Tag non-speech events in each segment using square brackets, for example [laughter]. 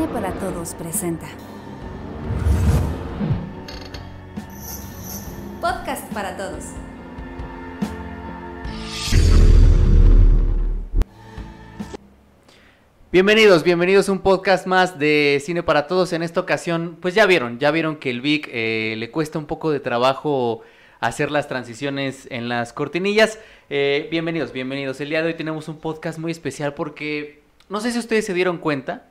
Cine para Todos presenta. Podcast para Todos. Bienvenidos, bienvenidos a un podcast más de Cine para Todos. En esta ocasión, pues ya vieron, ya vieron que el Vic eh, le cuesta un poco de trabajo hacer las transiciones en las cortinillas. Eh, bienvenidos, bienvenidos. El día de hoy tenemos un podcast muy especial porque no sé si ustedes se dieron cuenta,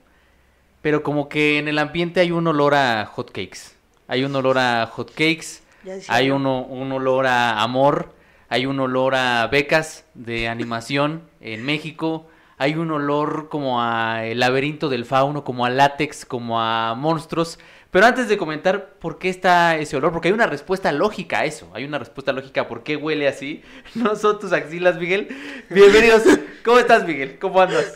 pero como que en el ambiente hay un olor a hotcakes. Hay un olor a hotcakes, hay uno, un olor a amor, hay un olor a becas de animación en México, hay un olor como a el laberinto del fauno, como a látex, como a monstruos. Pero antes de comentar por qué está ese olor, porque hay una respuesta lógica a eso, hay una respuesta lógica a por qué huele así. [laughs] No son tus axilas, Miguel. Bienvenidos. ¿Cómo estás, Miguel? ¿Cómo andas?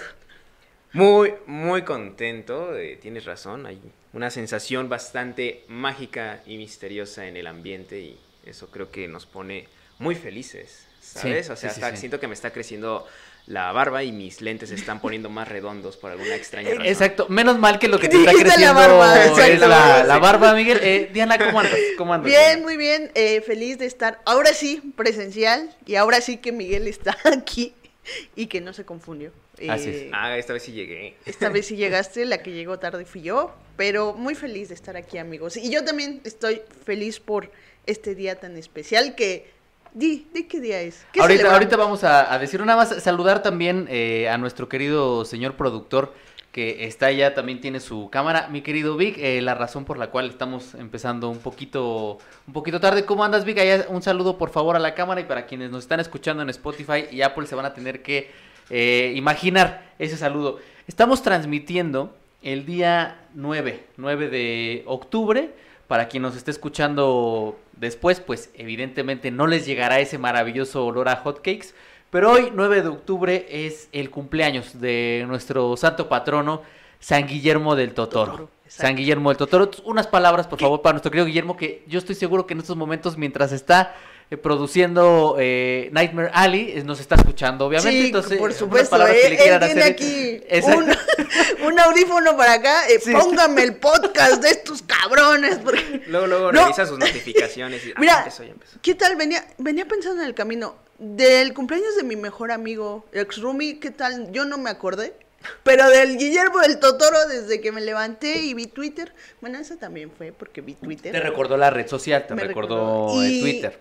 Muy, muy contento, eh, tienes razón, hay una sensación bastante mágica y misteriosa en el ambiente y eso creo que nos pone muy felices, ¿sabes? Sí, o sea, sí, sí, hasta sí. siento que me está creciendo la barba y mis lentes se están poniendo más redondos por alguna extraña razón. Exacto, menos mal que lo que te está Dijiste la creciendo barba, es la, la barba, Miguel. Eh, Diana, ¿cómo andas? ¿Cómo andas? Bien, Diana? muy bien, eh, feliz de estar ahora sí presencial y ahora sí que Miguel está [laughs] aquí [laughs] y que no se confundió. Así Eh, es. Ah, esta vez sí llegué. Esta vez sí [laughs] llegaste, la que llegó tarde fui yo, pero muy feliz de estar aquí, amigos. Y yo también estoy feliz por este día tan especial que... Di, ¿de qué día es? ¿Qué Ahorita, ahorita vamos a, a decir nada más, saludar también eh, a nuestro querido señor productor que está allá, también tiene su cámara. Mi querido Vic, eh, la razón por la cual estamos empezando un poquito, un poquito tarde. ¿Cómo andas, Vic? Allá, un saludo por favor a la cámara y para quienes nos están escuchando en Spotify y Apple se van a tener que eh, imaginar ese saludo. Estamos transmitiendo el día 9, 9 de octubre. Para quien nos esté escuchando después, pues evidentemente no les llegará ese maravilloso olor a hotcakes. Pero hoy, 9 de octubre, es el cumpleaños de nuestro santo patrono, San Guillermo del Totoro. San Guillermo del Totoro. Unas palabras, por favor, para nuestro querido Guillermo, que yo estoy seguro que en estos momentos, mientras está produciendo eh, Nightmare Alley, eh, nos está escuchando, obviamente. Sí, Entonces, por supuesto, que él, le él quieran tiene hacer. aquí un, [laughs] un audífono para acá, eh, Sí. póngame el podcast de estos cabrones. porque- Luego, luego No. revisa sus notificaciones y... [laughs] ah, Mira, ya empezó, ya empezó. ¿Qué tal? Venía, venía pensando en el camino. Del cumpleaños de mi mejor amigo, ex Rumi, ¿qué tal? Yo no me acordé. Pero del Guillermo del Totoro, desde que me levanté y vi Twitter. Bueno, eso también fue porque vi Twitter. Te recordó la red social, te Me recordó, recordó. el Y- Twitter.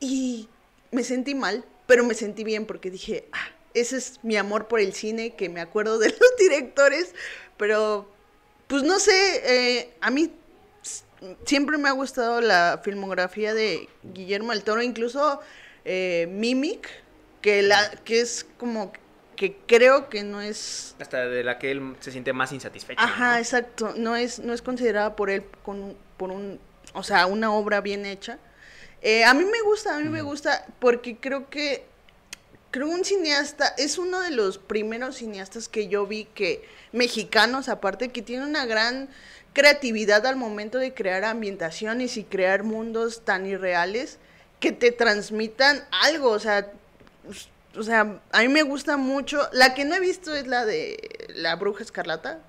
Y me sentí mal, pero me sentí bien porque dije, ah, ese es mi amor por el cine, que me acuerdo de [laughs] los directores. Pero, pues no sé, eh, a mí siempre me ha gustado la filmografía de Guillermo del Toro, incluso eh, Mimic, que, la, que es como que creo que no es Hasta de la que él se siente más insatisfecho. Ajá, ¿no? exacto. No es, no es considerada por él con, por un, o sea, una obra bien hecha. Eh, a mí me gusta, a mí me gusta porque creo que, creo un cineasta, es uno de los primeros cineastas que yo vi que, mexicanos aparte, que tiene una gran creatividad al momento de crear ambientaciones y crear mundos tan irreales que te transmitan algo, o sea, pues, o sea, a mí me gusta mucho. La que no he visto es la de la bruja escarlata.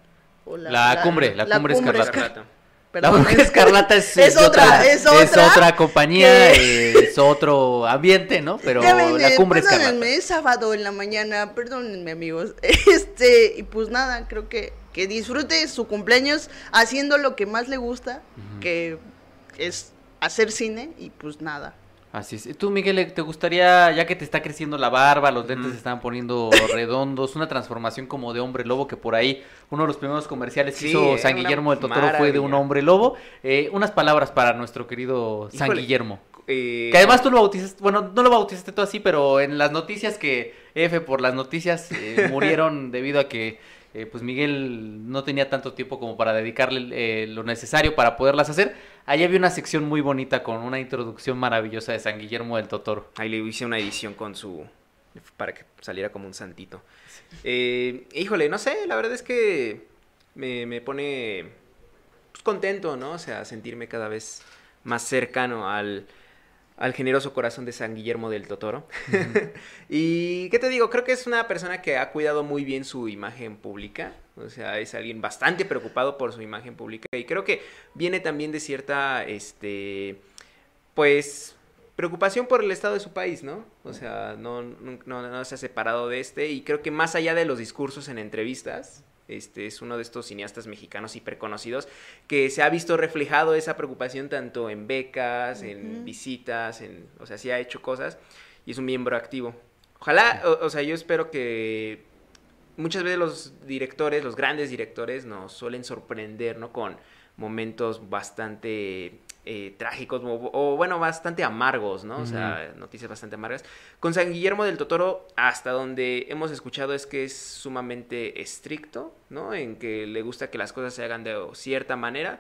o La cumbre, la cumbre escarlata. esca- Rato. La perdón, Bruja Escarlata es, [laughs] otra, es otra compañía, que- eh, es otro ambiente, ¿no? [laughs] Pero Ya ven, la eh, cumbre perdónenme, escarlata. es sábado en la mañana, perdónenme amigos. [laughs] Este, y pues nada, creo que, que disfrute su cumpleaños haciendo lo que más le gusta, que es hacer cine, y pues nada. Así es. ¿Y ¿Tú, Miguel, te gustaría, ya que te está creciendo la barba, los lentes se están poniendo redondos, una transformación como de hombre lobo, que por ahí uno de los primeros comerciales que Sí, hizo San Guillermo del Totoro fue de un hombre lobo? Eh, unas palabras para nuestro querido San. Guillermo. Eh, Que además tú lo bautizaste, bueno, no lo bautizaste tú así, pero en las noticias que, F por las noticias, eh, [laughs] murieron debido a que eh, pues Miguel no tenía tanto tiempo como para dedicarle eh, lo necesario para poderlas hacer. Ahí había una sección muy bonita con una introducción maravillosa de San Guillermo del Totoro. Ahí le hice una edición con su... para que saliera como un santito. Eh, híjole, no sé, la verdad es que me, me pone pues, contento, ¿no? O sea, sentirme cada vez más cercano al, al generoso corazón de San Guillermo del Totoro. [laughs] y, ¿qué te digo? Creo que es una persona que ha cuidado muy bien su imagen pública. O sea, es alguien bastante preocupado por su imagen pública. Y creo que viene también de cierta, este, pues, preocupación por el estado de su país, ¿no? O sea, no, no, no, se ha separado de este. Y creo que más allá de los discursos en entrevistas, este es uno de estos cineastas mexicanos hiperconocidos que se ha visto reflejado esa preocupación tanto en becas, en visitas, en, o sea, sí ha hecho cosas y es un miembro activo. Ojalá, o, sea, yo espero que muchas veces los directores, los grandes directores nos suelen sorprender, ¿no? Con momentos bastante eh, trágicos o, bueno, bastante amargos, ¿no? O sea, noticias bastante amargas. Con San Guillermo del Totoro, hasta donde hemos escuchado es que es sumamente estricto, ¿no? En que le gusta que las cosas se hagan de cierta manera,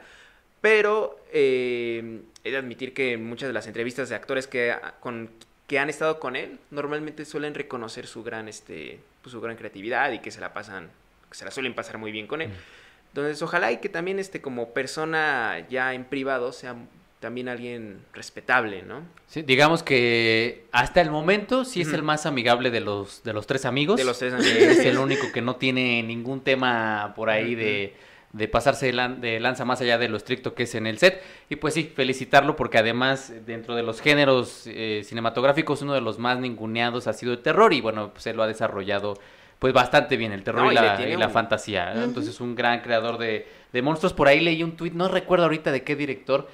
pero eh, he de admitir que muchas de las entrevistas de actores que, con, que han estado con él normalmente suelen reconocer su gran, este, pues, su gran creatividad y que se la pasan, que se la suelen pasar muy bien con él. Entonces, ojalá y que también este como persona ya en privado sea también alguien respetable, ¿no? Sí, digamos que hasta el momento sí es el más amigable de los, de los tres amigos. De los tres amigos. Es el único que no tiene ningún tema por ahí de, de, pasarse de, lanza más allá de lo estricto que es en el set. Y pues sí, felicitarlo porque además dentro de los géneros eh, cinematográficos uno de los más ninguneados ha sido el terror y bueno, pues él lo ha desarrollado pues bastante bien, el terror y, la, fantasía. Entonces un gran creador de, de monstruos. Por ahí leí un tuit, no recuerdo ahorita de qué director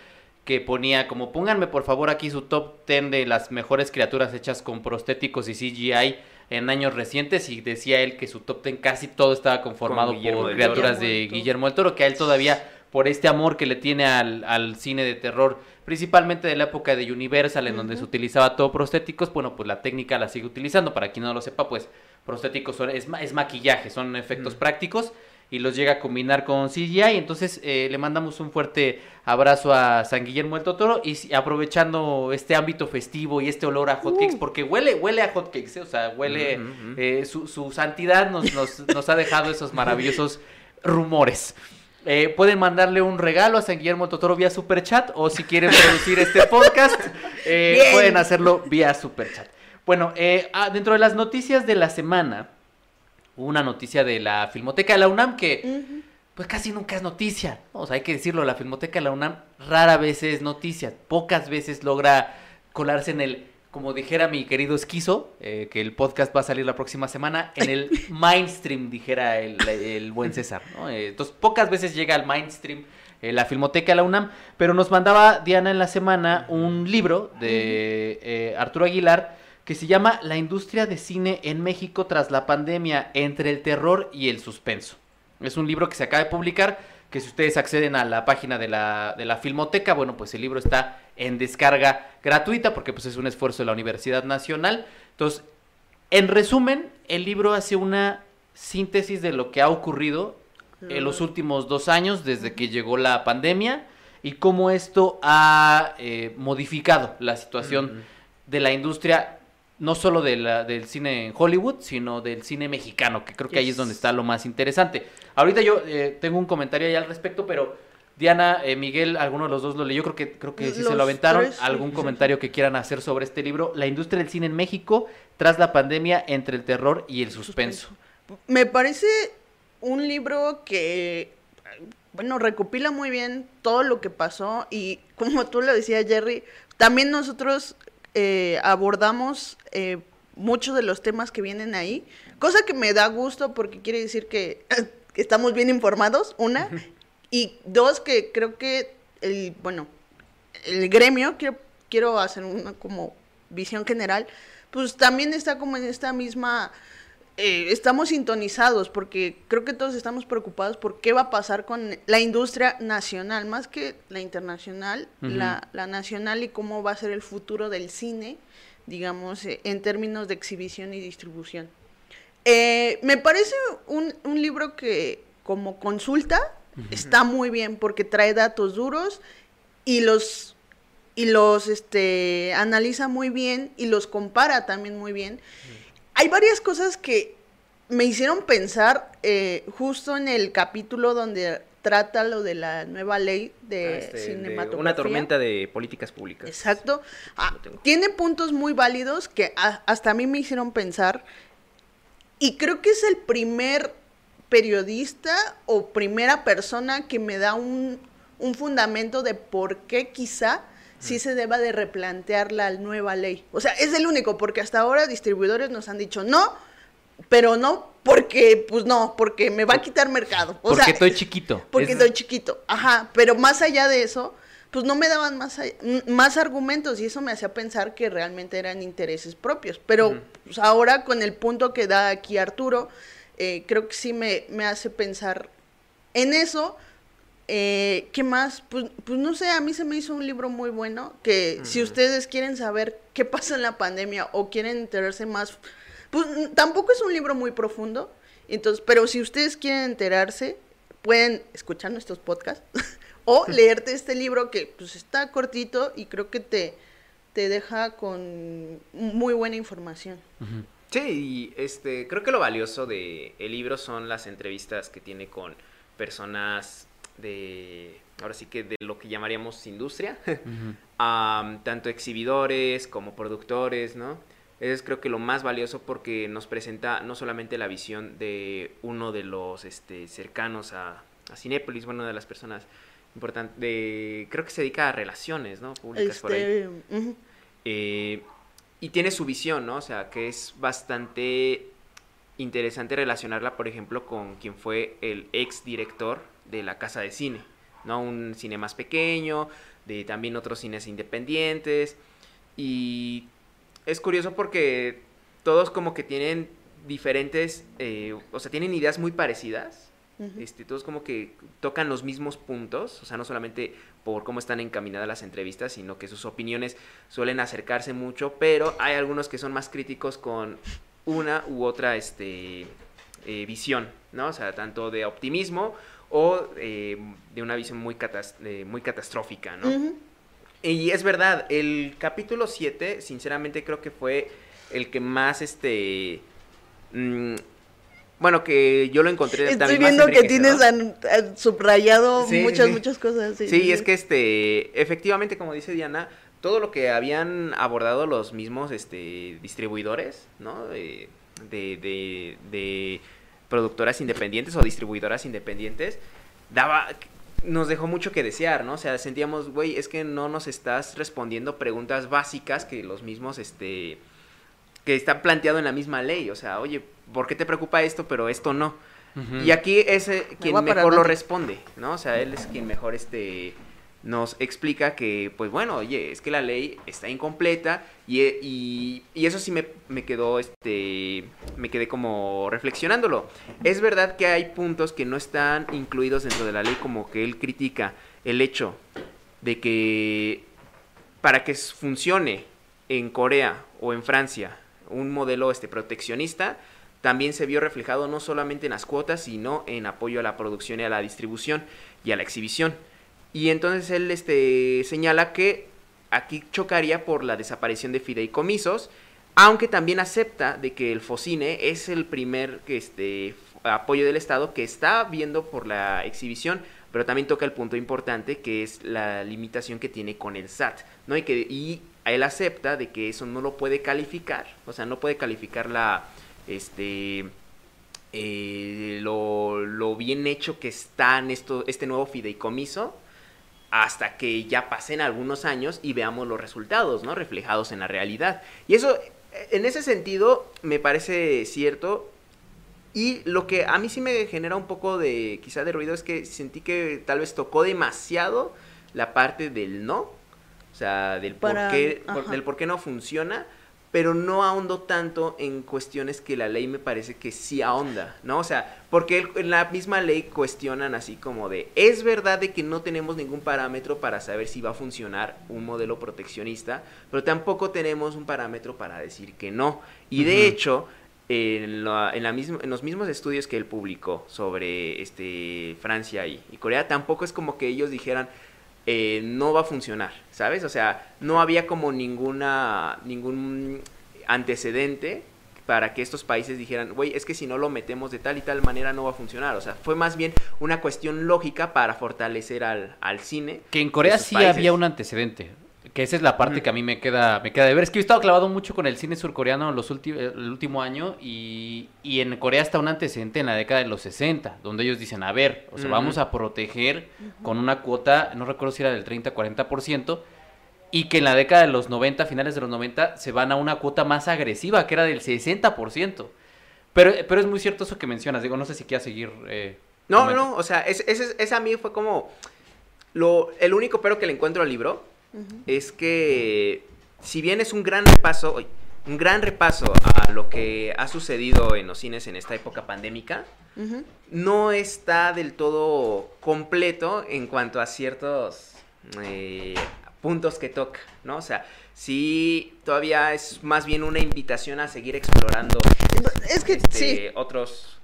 que ponía como pónganme por favor aquí su top 10 de las mejores criaturas hechas con prostéticos y CGI en años recientes y decía él que su top 10 casi todo estaba conformado por criaturas de Guillermo del Toro, que a él todavía por este amor que le tiene al, al cine de terror, principalmente de la época de Universal en donde se utilizaba todo prostéticos, bueno, pues la técnica la sigue utilizando, para quien no lo sepa, pues prostéticos son, es, es maquillaje, son efectos prácticos y los llega a combinar con CGI. Entonces eh, le mandamos un fuerte abrazo a San Guillermo del Totoro y aprovechando este ámbito festivo y este olor a hotcakes, uh. porque huele, huele a hotcakes, ¿eh? o sea, huele, eh, su, su, santidad nos, nos, nos, ha dejado esos maravillosos rumores. pueden mandarle un regalo a San Guillermo del Totoro vía Superchat o si quieren producir este [laughs] podcast, pueden hacerlo vía Superchat. Bueno, ah, dentro de las noticias de la semana, una noticia de la Filmoteca de la UNAM que pues casi nunca es noticia. O sea, hay que decirlo, la Filmoteca de la UNAM rara vez es noticia, pocas veces logra colarse en el, como dijera mi querido Esquizo, eh, que el podcast va a salir la próxima semana, en el [laughs] mainstream, dijera el, buen César. Eh, entonces, pocas veces llega al mainstream eh, la Filmoteca de la UNAM, pero nos mandaba Diana en la semana un libro de Arturo Aguilar que se llama La industria de cine en México tras la pandemia, entre el terror y el suspenso. Es un libro que se acaba de publicar, que si ustedes acceden a la página de la, de la Filmoteca, bueno, pues el libro está en descarga gratuita porque pues es un esfuerzo de la Universidad Nacional. Entonces, en resumen, el libro hace una síntesis de lo que ha ocurrido en los últimos dos años desde que llegó la pandemia y cómo esto ha eh, modificado la situación de la industria no solo de la, del cine en Hollywood, sino del cine mexicano, que creo que ahí es donde está lo más interesante. Ahorita yo eh, tengo un comentario ahí al respecto, pero Diana, eh, Miguel, alguno de los dos lo leyó, creo que, creo que sí se lo aventaron. ¿Algún comentario que quieran hacer sobre este libro? La industria del cine en México tras la pandemia entre el terror y el suspenso. Me parece un libro que, bueno, recopila muy bien todo lo que pasó y como tú lo decías, Jerry, también nosotros eh, abordamos eh, muchos de los temas que vienen ahí, cosa que me da gusto porque quiere decir que estamos bien informados, una, y dos, que creo que el, bueno, el gremio, quiero, quiero hacer una como visión general, pues también está como en esta misma eh, estamos sintonizados porque creo que todos estamos preocupados por qué va a pasar con la industria nacional, más que la internacional, la, nacional y cómo va a ser el futuro del cine, digamos, eh, en términos de exhibición y distribución. Eh, me parece un, un, libro que como consulta está muy bien porque trae datos duros y los y los este analiza muy bien y los compara también muy bien hay varias cosas que me hicieron pensar eh, justo en el capítulo donde trata lo de la nueva ley de Ah, este, de cinematografía. una tormenta de políticas públicas. Exacto. Ah, tiene puntos muy válidos que a- hasta a mí me hicieron pensar. Y creo que es el primer periodista o primera persona que me da un, un fundamento de por qué quizá sí se deba de replantear la nueva ley. O sea, es el único, porque hasta ahora distribuidores nos han dicho no, pero no porque, pues no, porque me va a quitar mercado. O Porque sea, estoy chiquito. porque Es- estoy chiquito, ajá, pero más allá de eso, pues no me daban más, más argumentos y eso me hacía pensar que realmente eran intereses propios. Pero pues, ahora con el punto que da aquí Arturo, eh, creo que sí me, me hace pensar en eso. Eh, ¿Qué más? Pues, pues no sé, a mí se me hizo un libro muy bueno que si ustedes quieren saber qué pasa en la pandemia o quieren enterarse más, pues tampoco es un libro muy profundo, entonces, pero si ustedes quieren enterarse, pueden escuchar nuestros podcasts [laughs] o leerte este libro que pues está cortito y creo que te, te deja con muy buena información. Sí, y este, creo que lo valioso de el libro son las entrevistas que tiene con personas de, ahora sí que de lo que llamaríamos industria, [laughs] tanto exhibidores como productores, ¿no? Es creo que lo más valioso porque nos presenta no solamente la visión de uno de los este, cercanos a, a Cinépolis, bueno, de las personas importantes, de, creo que se dedica a relaciones, ¿no? Públicas por ahí. Este, ujú. Eh, y tiene su visión, ¿no? O sea, que es bastante interesante relacionarla, por ejemplo, con quien fue el ex director de la Casa de Cine, ¿no? Un cine más pequeño, de también otros cines independientes. Y es curioso porque todos como que tienen diferentes, eh, o sea, tienen ideas muy parecidas. Este, todos como que tocan los mismos puntos, o sea, no solamente por cómo están encaminadas las entrevistas, sino que sus opiniones suelen acercarse mucho, pero hay algunos que son más críticos con una u otra este, eh, visión, ¿no? O sea, tanto de optimismo o eh, de una visión muy, catas- muy catastrófica, ¿no? Ujú. Y es verdad, el capítulo 7, sinceramente creo que fue el que más, este... mm, bueno, que yo lo encontré Estoy también más viendo que tienes an- an- subrayado Sí, muchas, sí. muchas cosas. Sí, Sí, es que este, efectivamente, como dice Diana, todo lo que habían abordado los mismos este, distribuidores, ¿no? De, de, de- de productoras independientes o distribuidoras independientes, daba, nos dejó mucho que desear, ¿no? O sea, sentíamos, güey, es que no nos estás respondiendo preguntas básicas que los mismos, este, que están planteado en la misma ley. O sea, oye, ¿por qué te preocupa esto, pero esto no? Y aquí es eh, quien mejor lo responde, ¿no? O sea, él es quien mejor este nos explica que, pues bueno, oye, es que la ley está incompleta y, y, eso sí me, me quedó, este, me quedé como reflexionándolo. Es verdad que hay puntos que no están incluidos dentro de la ley, como que él critica el hecho de que para que funcione en Corea o en Francia un modelo este, proteccionista, también se vio reflejado no solamente en las cuotas, sino en apoyo a la producción y a la distribución y a la exhibición. Y entonces él este, señala que aquí chocaría por la desaparición de fideicomisos, aunque también acepta de que el FOCINE es el primer este, apoyo del Estado que está viendo por la exhibición, pero también toca el punto importante que es la limitación que tiene con el SAT, ¿no? Y que y él acepta de que eso no lo puede calificar, o sea, no puede calificar la este eh, lo, lo bien hecho que está en esto, este nuevo fideicomiso hasta que ya pasen algunos años y veamos los resultados, ¿no? Reflejados en la realidad. Y eso, en ese sentido, me parece cierto. Y lo que a mí sí me genera un poco de, quizá de ruido, es que sentí que tal vez tocó demasiado la parte del no. O sea, del por qué, por- del por qué no funciona, pero no ahondó tanto en cuestiones que la ley me parece que sí ahonda, ¿no? O sea, porque en la misma ley cuestionan así como de, es verdad de que no tenemos ningún parámetro para saber si va a funcionar un modelo proteccionista, pero tampoco tenemos un parámetro para decir que no. Y de hecho, en, la- en la misma- en los mismos estudios que él publicó sobre este, Francia y, y Corea, tampoco es como que ellos dijeran, eh, no va a funcionar, ¿sabes? O sea, no había como ninguna, ningún antecedente para que estos países dijeran, güey, es que si no lo metemos de tal y tal manera no va a funcionar. O sea, fue más bien una cuestión lógica para fortalecer al, al cine. Que en Corea sí países. había un antecedente. Que esa es la parte que a mí me queda, me queda de ver. Es que yo he estado clavado mucho con el cine surcoreano los el último año y, y en Corea está un antecedente en la década de los 60, donde ellos dicen, a ver, o sea, vamos a proteger con una cuota, no recuerdo si era del 30-40%, y que en la década de los 90, finales de los 90, se van a una cuota más agresiva, que era del 60%. Pero, pero es muy cierto eso que mencionas, digo, no sé si quieras seguir... eh, No, comenta. no, o sea, ese, ese, ese a mí fue como lo, el único pero que le encuentro al libro es que si bien es un gran repaso, un gran repaso a lo que ha sucedido en los cines en esta época pandémica, no está del todo completo en cuanto a ciertos eh, puntos que toca, ¿no? O sea, sí todavía es más bien una invitación a seguir explorando Es que este, sí. otros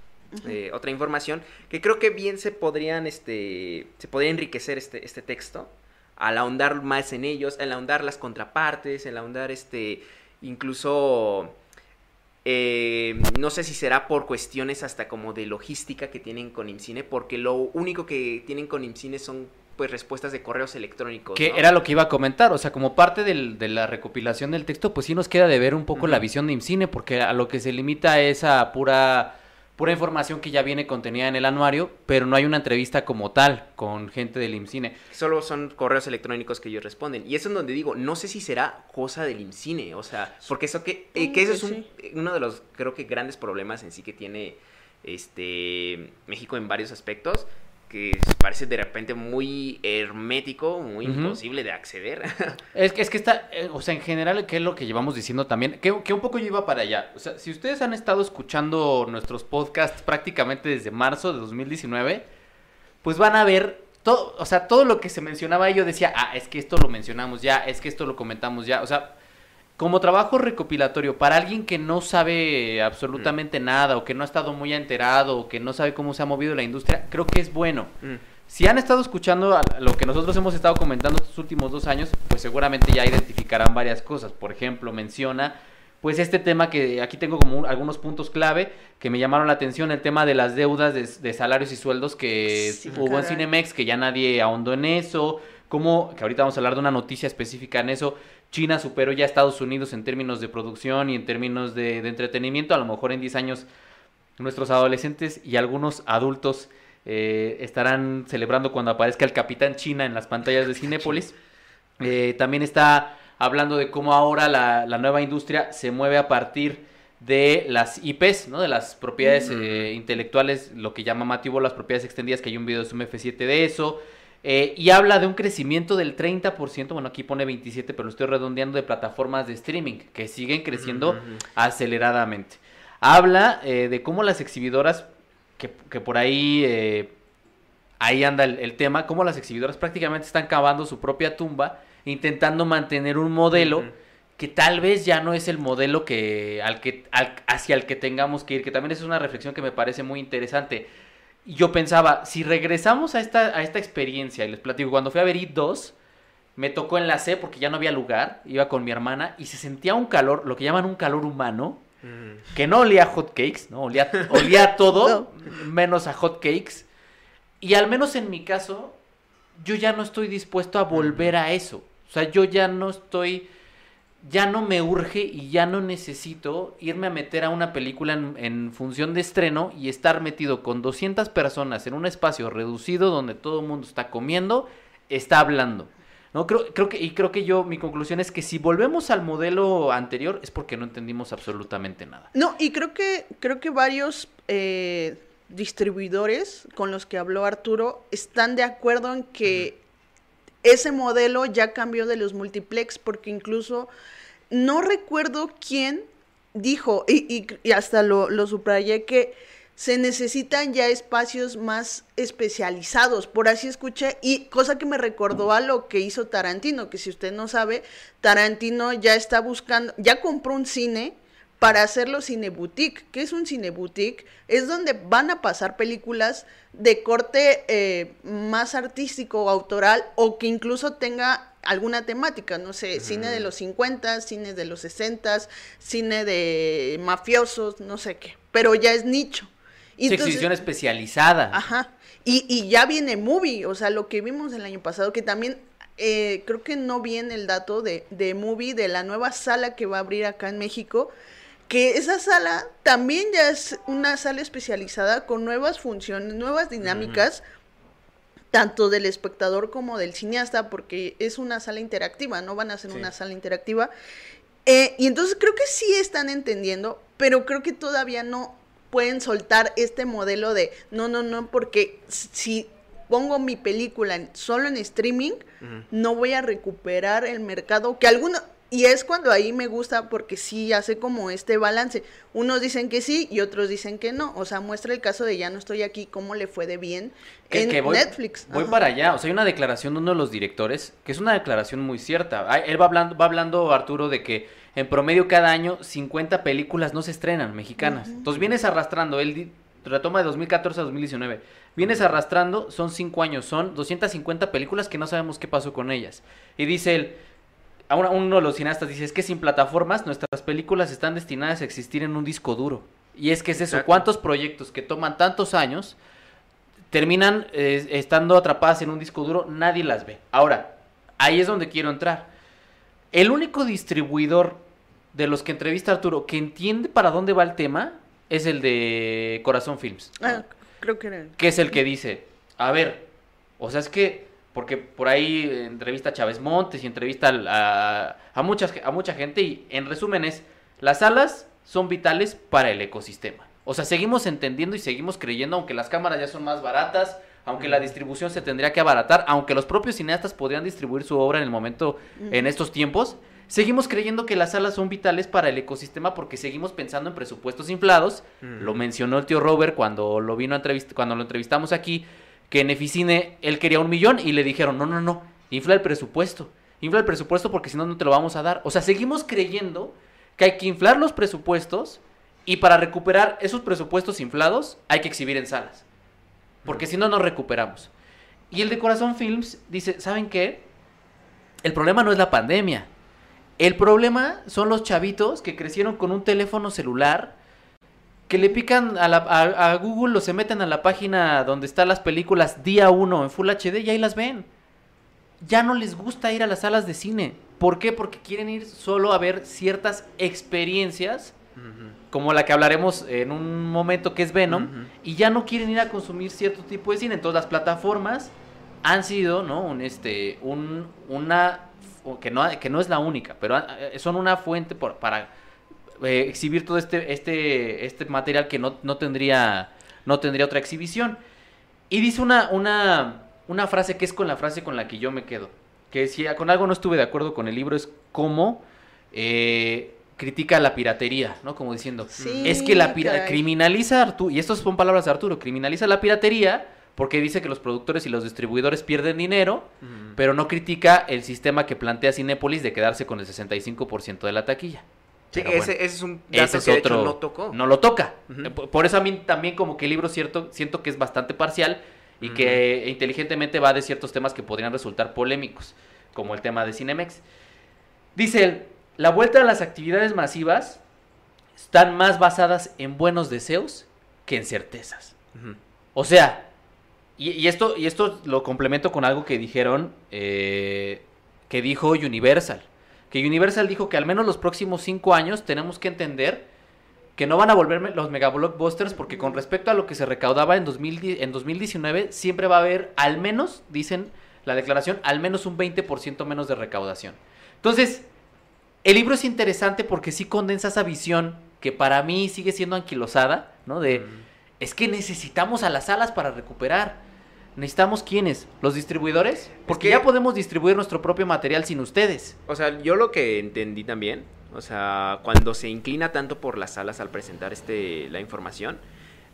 eh, otra información que creo que bien se podrían este se podría enriquecer este este texto al ahondar más en ellos al ahondar las contrapartes al ahondar este incluso eh, no sé si será por cuestiones hasta como de logística que tienen con IMCINE porque lo único que tienen con IMCINE son pues respuestas de correos electrónicos Que ¿no? era lo que iba a comentar, o sea, como parte del- de la recopilación del texto, pues sí nos queda de ver un poco la visión de IMCINE, porque a lo que se limita es a pura, pura información que ya viene contenida en el anuario, pero no hay una entrevista como tal con gente del IMCINE. Solo son correos electrónicos que ellos responden. Y eso es donde digo, no sé si será cosa del IMCINE, o sea, porque eso que, eh, que eso es un- eh, uno de los, creo que grandes problemas en sí que tiene este México en varios aspectos, que parece de repente muy hermético, muy imposible de acceder. [laughs] Es que, es que está, eh, o sea, en general, ¿qué es lo que llevamos diciendo también? Que, que un poco yo iba para allá. O sea, si ustedes han estado escuchando nuestros podcasts prácticamente desde marzo de 2019, pues van a ver todo, o sea, todo lo que se mencionaba yo decía, ah, es que esto lo mencionamos ya, es que esto lo comentamos ya. O sea, como trabajo recopilatorio para alguien que no sabe absolutamente nada o que no ha estado muy enterado o que no sabe cómo se ha movido la industria, creo que es bueno. Mm. Si han estado escuchando a- lo que nosotros hemos estado comentando estos últimos dos años, pues seguramente ya identificarán varias cosas. Por ejemplo, menciona pues este tema que aquí tengo como un- algunos puntos clave que me llamaron la atención, el tema de las deudas de, de salarios y sueldos que Sí, hubo en. Cinemex, que ya nadie ahondó en eso, como que ahorita vamos a hablar de una noticia específica en eso, China superó ya a Estados Unidos en términos de producción y en términos de, de entretenimiento, a lo mejor en 10 años nuestros adolescentes y algunos adultos eh, estarán celebrando cuando aparezca el Capitán China en las pantallas de [laughs] Cinépolis. Eh, también está hablando de cómo ahora la, la nueva industria se mueve a partir de las IPs, ¿no? De las propiedades Ujú. eh, intelectuales, lo que llama Mativo las propiedades extendidas, que hay un video de Zoom F7 de eso. Eh, y habla de un crecimiento del 30%, bueno, aquí pone 27, pero lo estoy redondeando, de plataformas de streaming, que siguen creciendo aceleradamente. Habla eh, de cómo las exhibidoras, que, que por ahí, eh, ahí anda el, el tema, cómo las exhibidoras prácticamente están cavando su propia tumba, intentando mantener un modelo que tal vez ya no es el modelo que, al que, al- hacia el que tengamos que ir, que también es una reflexión que me parece muy interesante. Y yo pensaba, si regresamos a esta, a esta experiencia, y les platico, cuando fui a ver It 2, me tocó en la C porque ya no había lugar, iba con mi hermana y se sentía un calor, lo que llaman un calor humano, Mm. que no olía a hot cakes, ¿no? Olía, olía a todo, [laughs] menos a hot cakes. Y al menos en mi caso, yo ya no estoy dispuesto a volver a eso. O sea, yo ya no estoy, ya no me urge y ya no necesito irme a meter a una película en, en función de estreno y estar metido con 200 personas en un espacio reducido donde todo el mundo está comiendo, está hablando. No, creo, creo que, y creo que yo, mi conclusión es que si volvemos al modelo anterior es porque no entendimos absolutamente nada. No, y creo que, creo que varios eh, distribuidores con los que habló Arturo están de acuerdo en que ese modelo ya cambió de los multiplex, porque incluso no recuerdo quién dijo, y, hasta lo, lo subrayé, que se necesitan ya espacios más especializados, por así escuché, y cosa que me recordó a lo que hizo Tarantino, que si usted no sabe, Tarantino ya está buscando, ya compró un cine para hacerlo cine boutique. ¿Qué es un cine boutique? Es donde van a pasar películas de corte eh, más artístico o autoral o que incluso tenga alguna temática, no sé, cine de los 50, cine de los 60, cine de mafiosos, no sé qué, pero ya es nicho. Y sí, exhibición especializada. Ajá. Y, y ya viene movie, o sea, lo que vimos el año pasado, que también eh, creo que no viene el dato de, de movie, de la nueva sala que va a abrir acá en México, que esa sala también ya es una sala especializada con nuevas funciones, nuevas dinámicas, tanto del espectador como del cineasta, porque es una sala interactiva, no van a ser una sala interactiva. Eh, y entonces creo que sí están entendiendo, pero creo que todavía no pueden soltar este modelo de no, no, no, porque si pongo mi película solo en streaming, no voy a recuperar el mercado que alguno y es cuando ahí me gusta porque sí hace como este balance. Unos dicen que sí y otros dicen que no. O sea, muestra el caso de Ya no estoy aquí, cómo le fue de bien en Netflix. Voy para allá. O sea, hay una declaración de uno de los directores que es una declaración muy cierta. Él va hablando, va hablando Arturo, de que en promedio cada año 50 películas no se estrenan mexicanas. Entonces vienes arrastrando, él retoma de 2014 a 2019. Vienes arrastrando, son 5 años, son 250 películas que no sabemos qué pasó con ellas. Y dice él uno de los cineastas dice, es que sin plataformas nuestras películas están destinadas a existir en un disco duro. Y es que es eso, ¿cuántos proyectos que toman tantos años terminan eh, estando atrapadas en un disco duro? Nadie las ve. Ahora, ahí es donde quiero entrar. El único distribuidor de los que entrevista Arturo que entiende para dónde va el tema es el de Corazón Films. Ah, creo que era. Que es el que dice, a ver, o sea, es que porque por ahí entrevista a Chávez Montes y entrevista a, a, muchas, a mucha gente y en resumen es, las salas son vitales para el ecosistema. O sea, seguimos entendiendo y seguimos creyendo, aunque las cámaras ya son más baratas, aunque la distribución se tendría que abaratar, aunque los propios cineastas podrían distribuir su obra en el momento, en estos tiempos, seguimos creyendo que las salas son vitales para el ecosistema porque seguimos pensando en presupuestos inflados. Lo mencionó el tío Robert cuando lo vino a cuando lo entrevistamos aquí, que en Eficine él quería un millón y le dijeron, no, no, no, infla el presupuesto. Infla el presupuesto porque si no, no te lo vamos a dar. O sea, seguimos creyendo que hay que inflar los presupuestos y para recuperar esos presupuestos inflados hay que exhibir en salas. Porque si no, no recuperamos. Y el de Corazón Films dice, ¿saben qué? El problema no es la pandemia. El problema son los chavitos que crecieron con un teléfono celular que le pican a, a, Google o se meten a la página donde están las películas día uno en Full HD y ahí las ven. Ya no les gusta ir a las salas de cine. ¿Por qué? Porque quieren ir solo a ver ciertas experiencias, como la que hablaremos en un momento que es Venom, y ya no quieren ir a consumir cierto tipo de cine. Entonces las plataformas han sido, ¿no? Un, este, un, una, que no, que no es la única, pero eh, son una fuente por, para eh, exhibir todo este, este, este material que no, no, tendría, no tendría otra exhibición. Y dice una, una, una frase que es con la frase con la que yo me quedo. Que si con algo no estuve de acuerdo con el libro es cómo eh, critica la piratería, ¿no? Como diciendo, es que la piratería criminaliza Arturo, y estas son palabras de Arturo, criminaliza la piratería porque dice que los productores y los distribuidores pierden dinero, pero no critica el sistema que plantea Cinépolis de quedarse con el 65% de la taquilla. Sí, ese, es un dato que otro, no tocó. No lo toca. Por eso a mí también como que el libro cierto, siento que es bastante parcial y que inteligentemente va de ciertos temas que podrían resultar polémicos, como el tema de Cinemex. Dice él, la vuelta a las actividades masivas están más basadas en buenos deseos que en certezas. O sea, y, esto, y esto lo complemento con algo que dijeron, eh, que dijo Universal que Universal dijo que al menos los próximos cinco años tenemos que entender que no van a volver los mega blockbusters porque con respecto a lo que se recaudaba en, 2000, en 2019 siempre va a haber al menos, dicen la declaración, al menos un 20% menos de recaudación. Entonces, el libro es interesante porque sí condensa esa visión que para mí sigue siendo anquilosada, ¿no? De, es que necesitamos a las salas para recuperar. ¿Necesitamos quiénes? ¿Los distribuidores? Porque ya podemos distribuir nuestro propio material sin ustedes. O sea, yo lo que entendí también, o sea, cuando se inclina tanto por las salas al presentar este la información,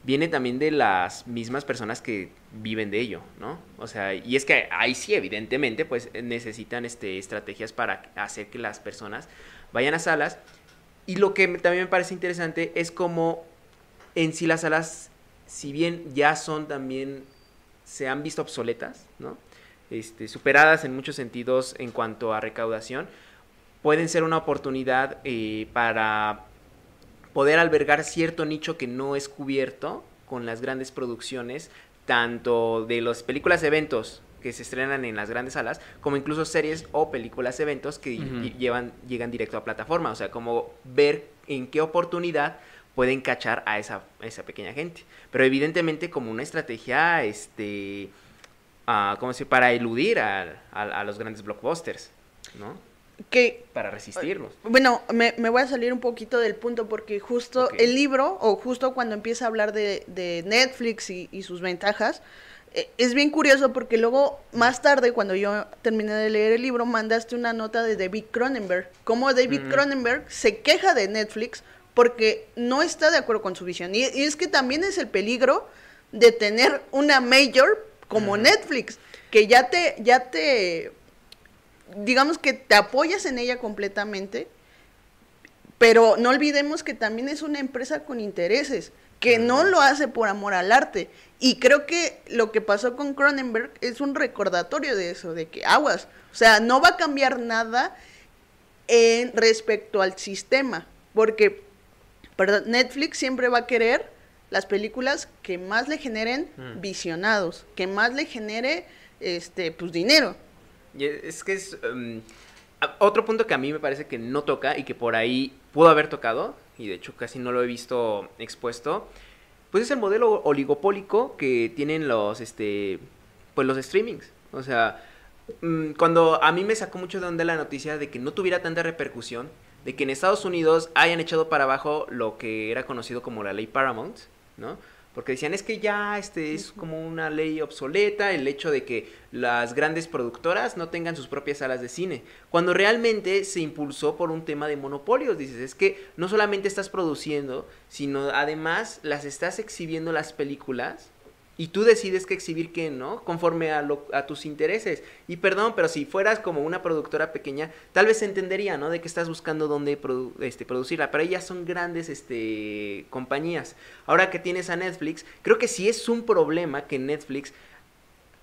viene también de las mismas personas que viven de ello, ¿no? O sea, y es que ahí sí, evidentemente, pues necesitan este, estrategias para hacer que las personas vayan a salas Y lo que también me parece interesante es como en sí las salas, si bien ya son también, se han visto obsoletas, ¿no? Este, superadas en muchos sentidos en cuanto a recaudación, pueden ser una oportunidad eh, para poder albergar cierto nicho que no es cubierto con las grandes producciones, tanto de las películas eventos que se estrenan en las grandes salas, como incluso series o películas eventos que llevan, llegan directo a plataforma. O sea, como ver en qué oportunidad pueden cachar a esa, a esa pequeña gente. Pero evidentemente como una estrategia, este, ah, ¿cómo se para eludir a, a- a los grandes blockbusters, ¿no? Que Para resistirlos. Bueno, me, me voy a salir un poquito del punto porque justo el libro, o justo cuando empieza a hablar de, de Netflix y, y sus ventajas, eh, es bien curioso porque luego, más tarde, cuando yo terminé de leer el libro, mandaste una nota de David Cronenberg. Cómo David Mm. Cronenberg se queja de Netflix porque no está de acuerdo con su visión. Y, y es que también es el peligro de tener una major como. Netflix, que ya te, ya te, digamos que te apoyas en ella completamente, pero no olvidemos que también es una empresa con intereses, que no lo hace por amor al arte. Y creo que lo que pasó con Cronenberg es un recordatorio de eso, de que aguas, o sea, no va a cambiar nada en respecto al sistema, porque Netflix siempre va a querer las películas que más le generen Mm. visionados, que más le genere este pues dinero. Y es que es um, otro punto que a mí me parece que no toca y que por ahí pudo haber tocado, y de hecho casi no lo he visto expuesto, pues es el modelo oligopólico que tienen los, este, pues los streamings. O sea, mm, cuando a mí me sacó mucho de onda la noticia de que no tuviera tanta repercusión, de que en Estados Unidos hayan echado para abajo lo que era conocido como la ley Paramount, ¿no? Porque decían, es que ya este es como una ley obsoleta el hecho de que las grandes productoras no tengan sus propias salas de cine. Cuando realmente se impulsó por un tema de monopolios. Dices, es que no solamente estás produciendo, sino además las estás exhibiendo las películas y tú decides qué exhibir qué, ¿no? Conforme a, lo- a tus intereses. Y perdón, pero si fueras como una productora pequeña, tal vez se entendería, ¿no? De que estás buscando dónde este, producirla. Pero ellas son grandes este, compañías. Ahora que tienes a Netflix, creo que sí es un problema que Netflix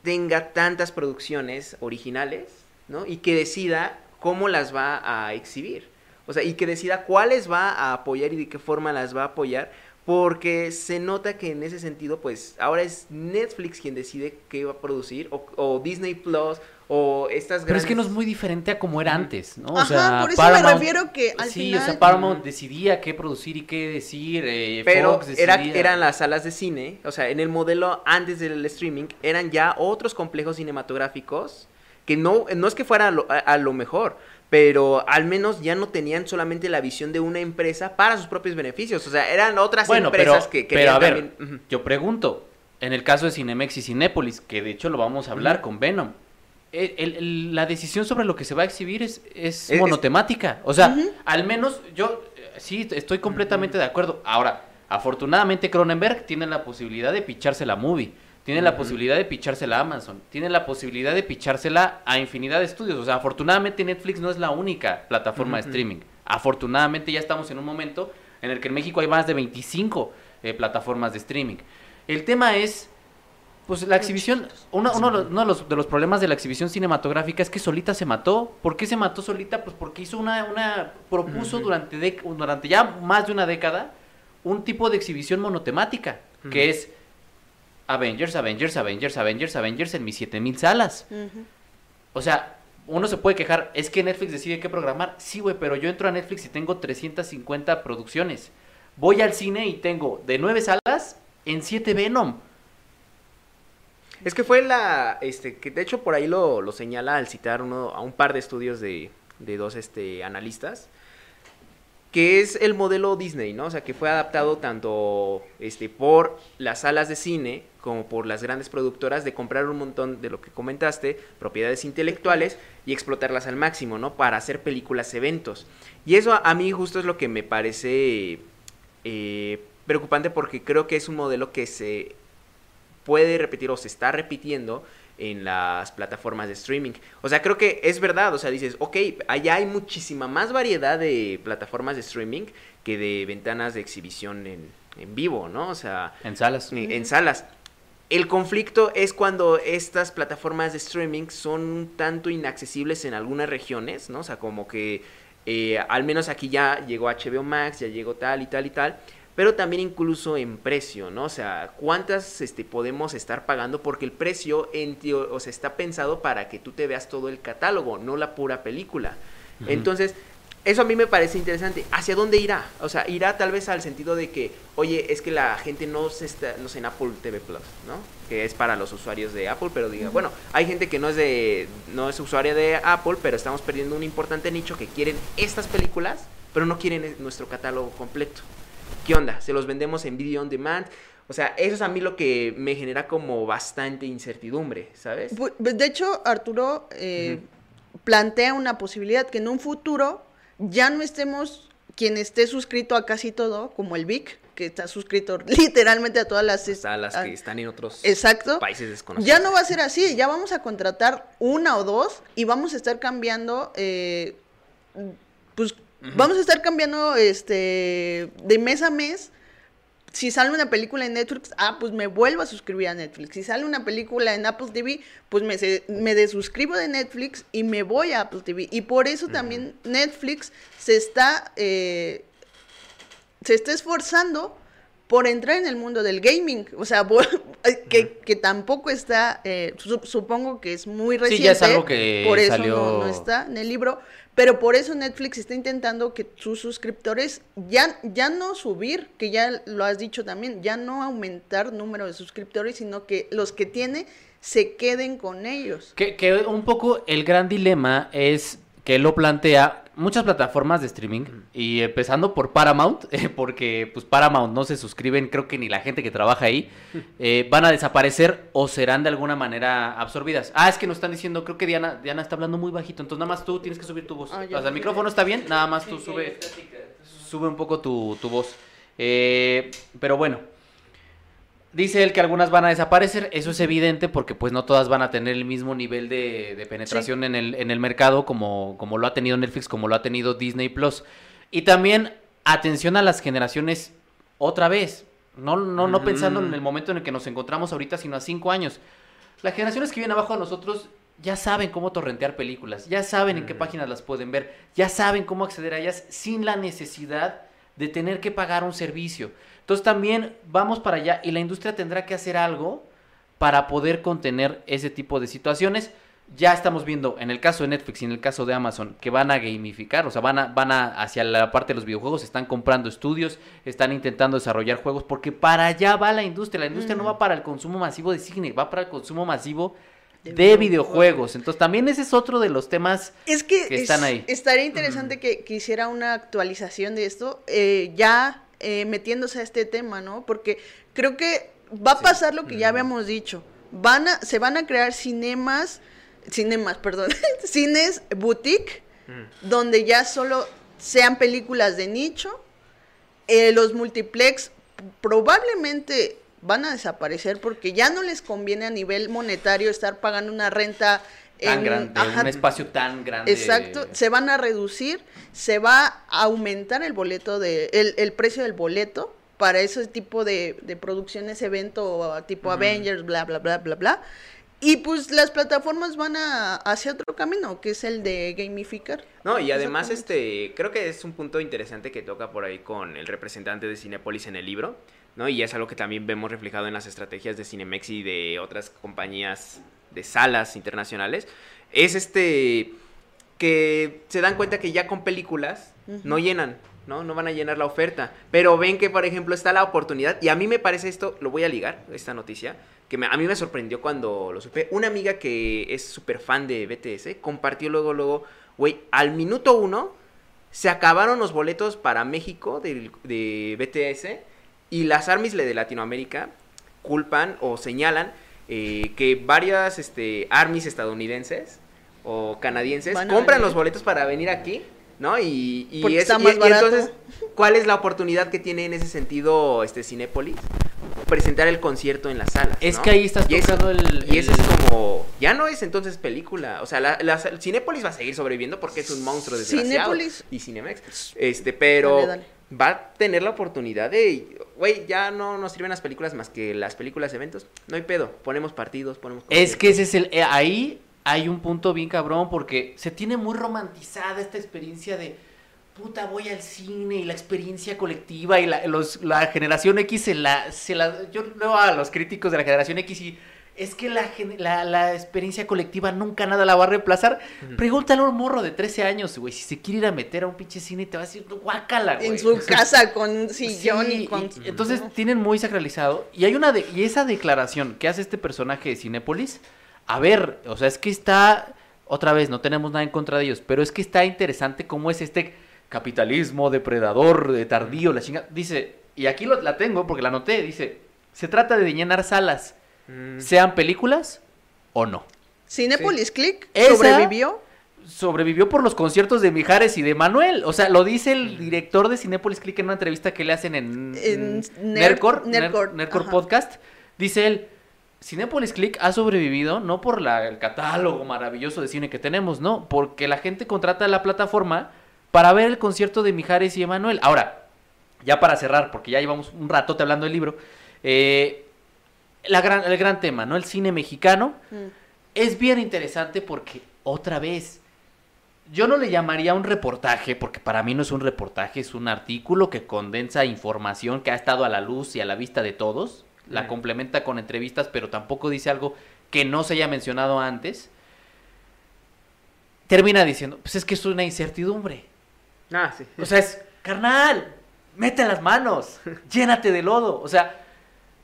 tenga tantas producciones originales, ¿no? Y que decida cómo las va a exhibir. O sea, y que decida cuáles va a apoyar y de qué forma las va a apoyar. Porque se nota que en ese sentido, pues ahora es Netflix quien decide qué va a producir, o, o Disney Plus, o estas Pero es grandes... que no es muy diferente a como era antes, ¿no? Ajá, por eso me refiero que al sí, final- o sea, Paramount decidía qué producir y qué decir, eh, Pero Fox era, decidía- eran las salas de cine, o sea, en el modelo antes del streaming, eran ya otros complejos cinematográficos que no, no es que fuera a lo, a- a lo mejor, pero al menos ya no tenían solamente la visión de una empresa para sus propios beneficios, o sea, eran otras Bueno, empresas pero, que pero a ver, también- yo pregunto, en el caso de Cinemex y Cinépolis, que de hecho lo vamos a hablar con Venom, el- el- la decisión sobre lo que se va a exhibir es, es Es- monotemática. O sea, al menos yo eh, sí estoy completamente de acuerdo. Ahora, afortunadamente Cronenberg tiene la posibilidad de picharse la movie. Tiene la posibilidad de pichársela a Amazon. Tiene la posibilidad de pichársela a infinidad de estudios. O sea, afortunadamente Netflix no es la única plataforma de streaming. Afortunadamente ya estamos en un momento en el que en México hay más de 25 eh, plataformas de streaming. El tema es, pues la exhibición, uno, uno de los- uno de los, de los problemas de la exhibición cinematográfica es que solita se mató. ¿Por qué se mató solita? Pues porque hizo una, una propuso durante, durante ya más de una década un tipo de exhibición monotemática, que es Avengers, Avengers, Avengers, Avengers, Avengers en mis 7000 salas. O sea, uno se puede quejar, es que Netflix decide qué programar. Sí, güey, pero yo entro a Netflix y tengo 350 producciones. Voy al cine y tengo de 9 salas en 7 Venom. Es que fue la, este, que de hecho por ahí lo, lo señala al citar uno, a un par de estudios de, de dos este, analistas, que es el modelo Disney, ¿no? O sea, que fue adaptado tanto este, por las salas de cine como por las grandes productoras de comprar un montón de lo que comentaste, propiedades intelectuales y explotarlas al máximo, ¿no? Para hacer películas, eventos. Y eso a, mí justo es lo que me parece eh, preocupante porque creo que es un modelo que se puede repetir o se está repitiendo en las plataformas de streaming. O sea, creo que es verdad, o sea, dices, ok, allá hay muchísima más variedad de plataformas de streaming que de ventanas de exhibición en, en vivo, ¿no? O sea, En salas. en, en salas. El conflicto es cuando estas plataformas de streaming son un tanto inaccesibles en algunas regiones, ¿no? O sea, como que eh, al menos aquí ya llegó HBO Max, ya llegó tal y tal y tal, pero también incluso en precio, ¿no? O sea, ¿cuántas este, podemos estar pagando? Porque el precio en o sea, está pensado para que tú te veas todo el catálogo, no la pura película. Entonces, eso a mí me parece interesante. ¿Hacia dónde irá? O sea, irá tal vez al sentido de que, oye, es que la gente no se está, no sé, en Apple TV Plus, ¿no? Que es para los usuarios de Apple, pero diga, bueno, hay gente que no es de, no es usuaria de Apple, pero estamos perdiendo un importante nicho que quieren estas películas, pero no quieren nuestro catálogo completo. ¿Qué onda? ¿Se los vendemos en video on demand? O sea, eso es a mí lo que me genera como bastante incertidumbre, ¿sabes? De hecho, Arturo eh, plantea una posibilidad que en un futuro ya no estemos quien esté suscrito a casi todo, como el Vic, que está suscrito [laughs] literalmente a todas las... Hasta las a- que están en otros Exacto. países desconocidos. Ya no va a ser así, ya vamos a contratar una o dos y vamos a estar cambiando, eh, pues vamos a estar cambiando este de mes a mes. Si sale una película en Netflix, ah, pues me vuelvo a suscribir a Netflix. Si sale una película en Apple TV, pues me, me desuscribo de Netflix y me voy a Apple TV. Y por eso también Netflix se está, eh, se está esforzando por entrar en el mundo del gaming. O sea, [laughs] bo- que, que tampoco está, eh, su- supongo que es muy Sí, reciente. ya es algo que por eso salió- no, no está en el libro. Pero por eso Netflix está intentando que sus suscriptores ya, ya no subir, que ya lo has dicho también, ya no aumentar número de suscriptores, sino que los que tiene se queden con ellos. Que, que un poco el gran dilema es que él lo plantea muchas plataformas de streaming y empezando por Paramount, [laughs] eh, porque pues Paramount no se suscriben, creo que ni la gente que trabaja ahí, [laughs] eh, van a desaparecer o serán de alguna manera absorbidas. Ah, es que nos están diciendo, creo que Diana, Diana está hablando muy bajito, entonces nada más tú tienes que subir tu voz. Ah, o ya. sea, el micrófono está bien, nada más tú sube, sube un poco tu, tu voz. Eh, pero bueno, Dice él que algunas van a desaparecer, eso es evidente porque pues no todas van a tener el mismo nivel de, de penetración en, el, en el mercado como, como lo ha tenido Netflix, como lo ha tenido Disney Plus. Y también atención a las generaciones otra vez, no, no, no pensando en el momento en el que nos encontramos ahorita, sino a cinco años. Las generaciones que vienen abajo de nosotros ya saben cómo torrentear películas, ya saben en qué páginas las pueden ver, ya saben cómo acceder a ellas sin la necesidad de tener que pagar un servicio. Entonces también vamos para allá y la industria tendrá que hacer algo para poder contener ese tipo de situaciones. Ya estamos viendo en el caso de Netflix y en el caso de Amazon que van a gamificar, o sea, van a, van a hacia la parte de los videojuegos, están comprando estudios, están intentando desarrollar juegos, porque para allá va la industria. La industria no va para el consumo masivo de cine, va para el consumo masivo De de, videojuegos. videojuegos. Entonces también ese es otro de los temas Es que, que están es- ahí. estaría interesante que, que hiciera una actualización de esto, eh, ya eh, metiéndose a este tema, ¿no? Porque creo que va a pasar lo que ya habíamos dicho. Van a, se van a crear cinemas, cinemas, [laughs] perdón, cines boutique, donde ya solo sean películas de nicho. Eh, los multiplex probablemente van a desaparecer porque ya no les conviene a nivel monetario estar pagando una renta tan en- grande, ajá, un espacio tan grande. Exacto, se van a reducir, se va a aumentar el boleto de, el, el precio del boleto para ese tipo de, de producciones, evento tipo Avengers, bla, bla, bla, bla, bla. Y pues las plataformas van a, hacia otro camino, que es el de gamificar. No, y además, este, creo que es un punto interesante que toca por ahí con el representante de Cinepolis en el libro, ¿no? Y es algo que también vemos reflejado en las estrategias de Cinemex y de otras compañías de salas internacionales. Es este, que se dan cuenta que ya con películas no llenan, ¿no? No van a llenar la oferta. Pero ven que, por ejemplo, está la oportunidad, y a mí me parece esto, lo voy a ligar, esta noticia, que me- a mí me sorprendió cuando lo supe. Una amiga que es súper fan de BTS compartió luego, luego, güey, al minuto uno se acabaron los boletos para México del- de, BTS y las armies de Latinoamérica culpan o señalan eh, que varias este, armies estadounidenses o canadienses Van compran los boletos para venir aquí, ¿no? Y, y es- está y- más y barato. entonces, ¿cuál es la oportunidad que tiene en ese sentido este Cinépolis? presentar el concierto en la sala. Es ¿no? que ahí estás Y el... Y el- es como, ya no es entonces película, o sea, la, la- Cinépolis va a seguir sobreviviendo porque es un monstruo desgraciado. Cinépolis. Y Cinemex, este, pero Dale, dale. va a tener la oportunidad de, güey, ya no nos sirven las películas más que las películas eventos, no hay pedo, ponemos partidos, ponemos... Es que ese es el... eh, ahí hay un punto bien cabrón porque se tiene muy romantizada esta experiencia de... Puta, voy al cine y la experiencia colectiva y la, los- la generación X se la, se la... Yo leo a los críticos de la generación X y... Es que la, la, la experiencia colectiva nunca nada la va a reemplazar. Pregúntale a un morro de 13 años, güey, si se quiere ir a meter a un pinche cine te va a decir, guácala, güey. En su casa con un sillón Sí, y con... y- entonces tienen muy sacralizado. Y hay una de, y esa declaración que hace este personaje de Cinépolis, a ver, o sea, es que está, otra vez, no tenemos nada en contra de ellos, pero es que está interesante cómo es este capitalismo depredador, de tardío, la chinga. Dice, y aquí lo- la tengo porque la anoté, dice, se trata de llenar salas, Mm, sean películas o no. Cinépolis Click sobrevivió. sobrevivió por los conciertos de Mijares y de Manuel. O sea, lo dice el director de Cinépolis Click en una entrevista que le hacen en, En en Nerd- Nerdcore, Ner- Nerdcore. Podcast. Dice él, Cinépolis Click ha sobrevivido no por la- el catálogo maravilloso de cine que tenemos, no, porque la gente contrata la plataforma para ver el concierto de Mijares y Emanuel. Ahora, ya para cerrar, porque ya llevamos un ratote hablando del libro, eh, la gran, el gran tema, ¿no? El cine mexicano Mm. es bien interesante porque, otra vez, yo no le llamaría un reportaje, porque para mí no es un reportaje, es un artículo que condensa información que ha estado a la luz y a la vista de todos, la Mm. complementa con entrevistas, pero tampoco dice algo que no se haya mencionado antes. Termina diciendo, pues es que es una incertidumbre. Ah, sí. O sea, es, carnal, mete las manos, [laughs] llénate de lodo. O sea,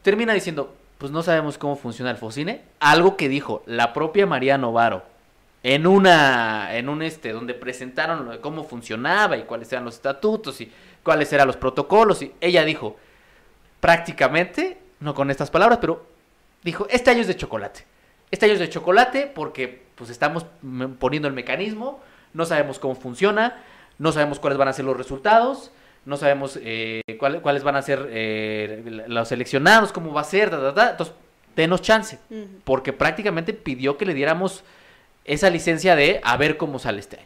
termina diciendo, pues no sabemos cómo funciona el Focine. Algo que dijo la propia María Novaro en una, en un este, donde presentaron cómo funcionaba y cuáles eran los estatutos y cuáles eran los protocolos. Y ella dijo, prácticamente, no con estas palabras, pero dijo, este año es de chocolate. Este año es de chocolate porque pues estamos poniendo el mecanismo, no sabemos cómo funciona, no sabemos cuáles van a ser los resultados, no sabemos eh, cuál- cuáles van a ser eh, los seleccionados, cómo va a ser, da, da, da. entonces denos chance, porque prácticamente pidió que le diéramos esa licencia de a ver cómo sale este año.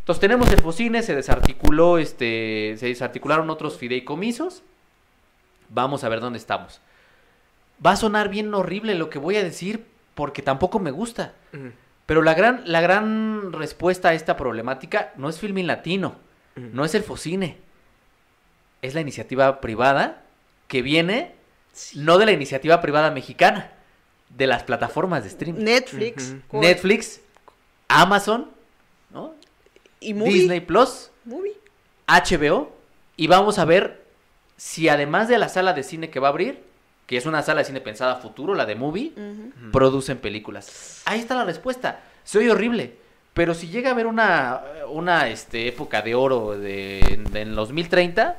Entonces tenemos el Focine, se desarticuló, este, se desarticularon otros fideicomisos, vamos a ver dónde estamos. Va a sonar bien horrible lo que voy a decir, porque tampoco me gusta. Pero la gran, la gran respuesta a esta problemática no es Filmin Latino, no es el Focine, es la iniciativa privada que viene no de la iniciativa privada mexicana, de las plataformas de streaming. Netflix. Netflix, Amazon, ¿no? Y Movie. Disney Plus, Movie. HBO, y vamos a ver si además de la sala de cine que va a abrir, que es una sala de cine pensada a futuro, la de Movie, producen películas. Ahí está la respuesta. Soy horrible. Pero si llega a haber una, una este, época de oro de, de en los 2030,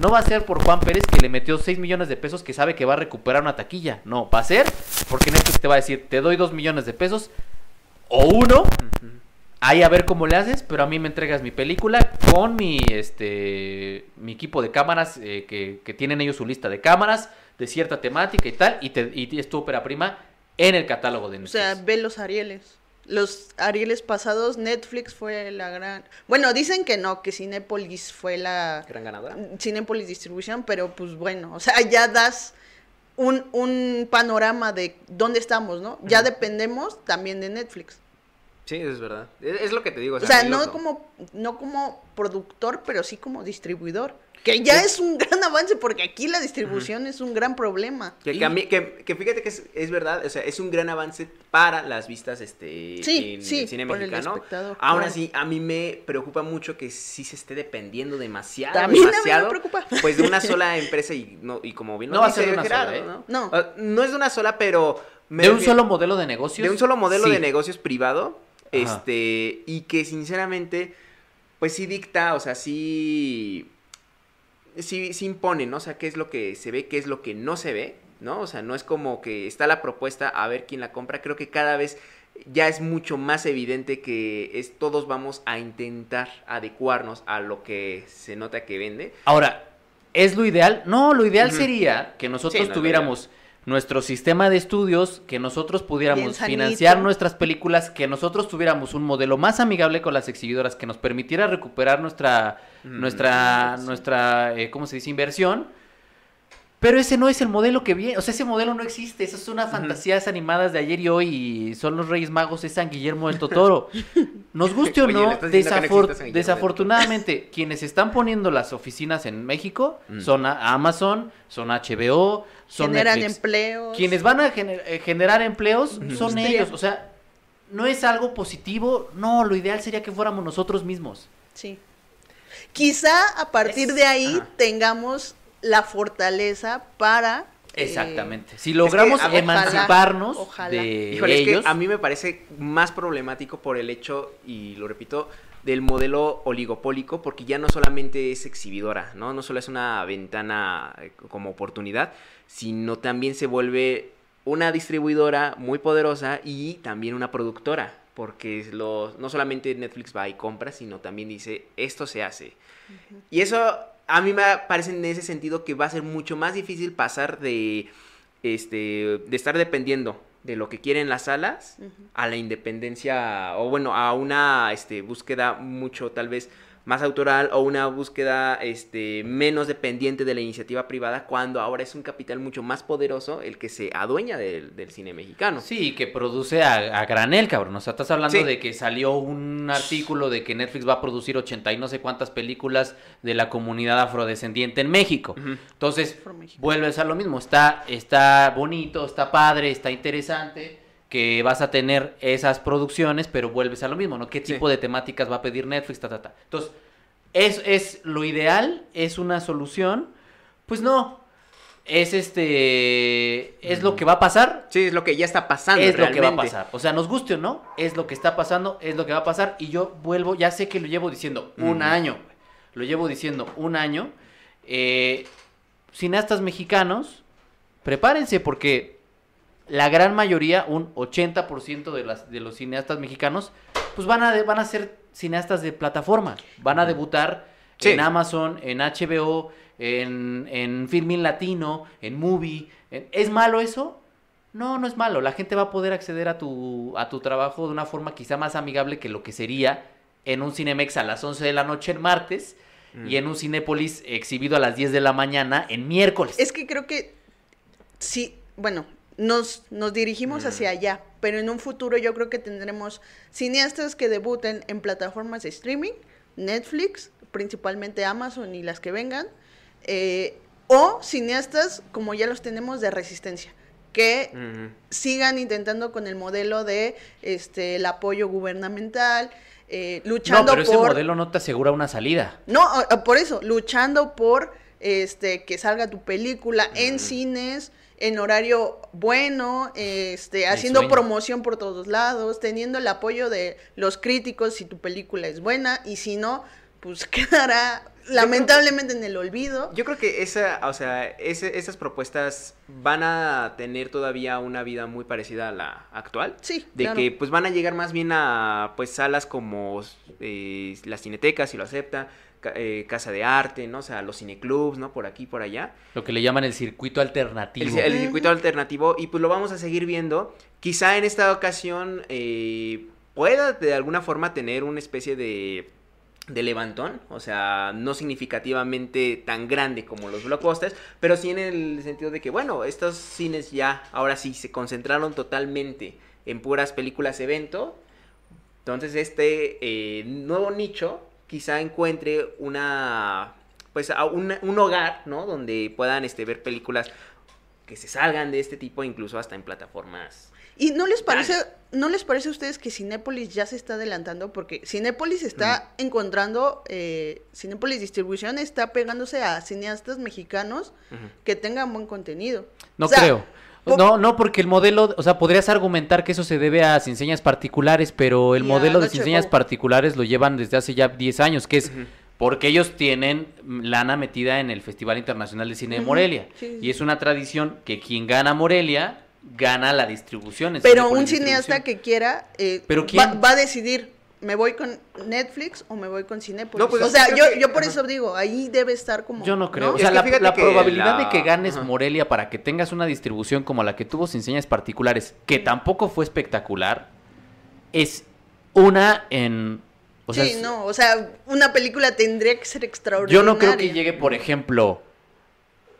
no va a ser por Juan Pérez que le metió 6 millones de pesos que sabe que va a recuperar una taquilla. No, va a ser porque Netflix te va a decir, te doy 2 millones de pesos o uno, ahí a ver cómo le haces, pero a mí me entregas mi película con mi este mi equipo de cámaras eh, que, que tienen ellos su lista de cámaras de cierta temática y tal, y, te, y es tu ópera prima en el catálogo de O Netflix. sea, ve los Arieles. Los Arieles pasados, Netflix fue la gran... Bueno, dicen que no, que Cinépolis fue la... Gran ganadora. Cinépolis Distribución, pero pues bueno, o sea, ya das un, un panorama de dónde estamos, ¿no? Ya dependemos también de Netflix. Sí, es verdad. Es, es lo que te digo. O sea, no como, no como productor, pero sí como distribuidor. Que ya es un gran avance porque aquí la distribución es un gran problema. Que, que a mí- que- que fíjate que es, es verdad, o sea, es un gran avance para las vistas este, Sí, en sí, el cine por el mexicano. espectador, Aún claro. así, a mí me preocupa mucho que sí se esté dependiendo demasiado, También a mí me demasiado, preocupa. [laughs] pues de una [laughs] sola empresa y, no, y como bien lo No va a ser de una Gerardo, sola, ¿eh? ¿no? No. Ah, no es de una sola, pero... me de un refiero- solo modelo de negocios. de un solo modelo sí. de negocios privado, Ajá. este, y que sinceramente, pues sí dicta, o sea, sí, sí, sí impone, ¿no? O sea, qué es lo que se ve, qué es lo que no se ve, ¿no? O sea, no es como que está la propuesta a ver quién la compra, creo que cada vez ya es mucho más evidente que es todos vamos a intentar adecuarnos a lo que se nota que vende. Ahora, ¿Es lo ideal? No, lo ideal sería que nosotros Sí, no tuviéramos nuestro sistema de estudios, que nosotros pudiéramos financiar nuestras películas, que nosotros tuviéramos un modelo más amigable con las exhibidoras, que nos permitiera recuperar nuestra, Mm. nuestra, nuestra, eh, ¿cómo se dice? Inversión. Pero ese no es el modelo que viene, o sea, ese modelo no existe, esas son unas fantasías animadas de ayer y hoy y son los Reyes Magos, es San Guillermo del Totoro. [laughs] Nos guste o Oye, no, desafortunadamente, [laughs] quienes están poniendo las oficinas en México Mm. son a- Amazon, son HBO, son Generan Netflix. empleos. Quienes van a gener- eh, generar empleos son ellos, o sea, no es algo positivo, no, lo ideal sería que fuéramos nosotros mismos. Sí. Quizá a partir Es- de ahí ajá. tengamos la fortaleza para... eh, Exactamente. Si logramos emanciparnos ojalá. de Híjole, es ellos, que a mí me parece más problemático por el hecho, y lo repito, del modelo oligopólico, porque ya no solamente es exhibidora, ¿no? No solo es una ventana eh, como oportunidad, sino también se vuelve una distribuidora muy poderosa y también una productora, porque lo- no solamente Netflix va y compra, sino también dice, esto se hace. Y eso a mí me parece en ese sentido que va a ser mucho más difícil pasar de, este, de estar dependiendo de lo que quieren las salas Ujú. a la independencia o bueno, a una este, búsqueda mucho tal vez más autoral o una búsqueda este, menos dependiente de la iniciativa privada cuando ahora es un capital mucho más poderoso el que se adueña del, del cine mexicano. Sí, que produce a, a granel, cabrón. O sea, estás hablando Sí. de que salió un artículo de que Netflix va a producir 80 y no sé cuántas películas de la comunidad afrodescendiente en México. Entonces, vuelves a lo mismo. Está, está bonito, está padre, está interesante que vas a tener esas producciones, pero vuelves a lo mismo, ¿no? ¿Qué Sí. tipo de temáticas va a pedir Netflix? Ta, ta, ta. Entonces, ¿es, ¿es lo ideal? ¿Es una solución? Pues no. Es este. Es lo que va a pasar Sí, es lo que ya está pasando. es lo que va a realmente. pasar. O sea, nos guste o no, es lo que está pasando, es lo que va a pasar. Y yo vuelvo, ya sé que lo llevo diciendo un año. Lo llevo diciendo un año. Eh, cineastas mexicanos, prepárense porque la gran mayoría, un 80% de, las, de los cineastas mexicanos, pues van a, de- van a ser cineastas de plataforma. Van a debutar Sí. en Amazon, en HBO, en, en Filmin Latino, en Movie. en- ¿Es malo eso? No, no es malo. La gente va a poder acceder a tu, a tu trabajo de una forma quizá más amigable que lo que sería en un Cinemex a las 11 de la noche en martes Mm. y en un Cinépolis exhibido a las 10 de la mañana en miércoles. Es que creo que sí, bueno, nos, nos dirigimos Mm. hacia allá, pero en un futuro yo creo que tendremos cineastas que debuten en plataformas de streaming, Netflix, principalmente Amazon y las que vengan, eh, o cineastas como ya los tenemos de resistencia, que sigan intentando con el modelo de este el apoyo gubernamental, eh, no, luchando pero ese por modelo no te asegura una salida. no, por eso, luchando por este que salga tu película en cines, en horario bueno, este, haciendo promoción por todos lados, teniendo el apoyo de los críticos si tu película es buena y si no, pues [laughs] quedará lamentablemente en el olvido. Yo creo que esa, o sea, ese- esas propuestas van a tener todavía una vida muy parecida a la actual. Sí, De claro. que pues van a llegar más bien a pues salas como eh, las cinetecas, si lo acepta, eh, Casa de Arte, ¿no? O sea, los cineclubs, ¿no? Por aquí, por allá. Lo que le llaman el circuito alternativo. El, el circuito alternativo y pues lo vamos a seguir viendo. Quizá en esta ocasión eh, pueda de alguna forma tener una especie de, de levantón, o sea, no significativamente tan grande como los blockbusters, pero sí en el sentido de que, bueno, estos cines ya ahora sí se concentraron totalmente en puras películas evento. Entonces este eh, nuevo nicho quizá encuentre una pues a un, un hogar, ¿no? Donde puedan este, ver películas que se salgan de este tipo, incluso hasta en plataformas. ¿Y no les parece, no les parece a ustedes que Cinépolis ya se está adelantando? Porque Cinépolis está encontrando, eh, Cinépolis Distribución está pegándose a cineastas mexicanos que tengan buen contenido. No O sea, creo. Po- No, no, porque el modelo, o sea, podrías argumentar que eso se debe a enseñas particulares, pero el modelo de enseñas particulares lo llevan desde hace ya 10 años, que es porque ellos tienen lana metida en el Festival Internacional de Cine de Morelia. sí. Y es una tradición que quien gana Morelia gana la distribución. Pero un cineasta que quiera, eh, ¿Pero va, va a decidir, ¿me voy con Netflix o me voy con Cinepolis? No, pues, o sea, yo, que- yo por ajá. eso digo, ahí debe estar como... Yo no creo. O Es sea, que la, fíjate la que probabilidad la- de que ganes Ajá. Morelia para que tengas una distribución como la que tuvo sin señas particulares, que tampoco fue espectacular, es una en... O sea, sí, es- no, o sea, una película tendría que ser Yo extraordinaria. no creo que llegue, por ejemplo,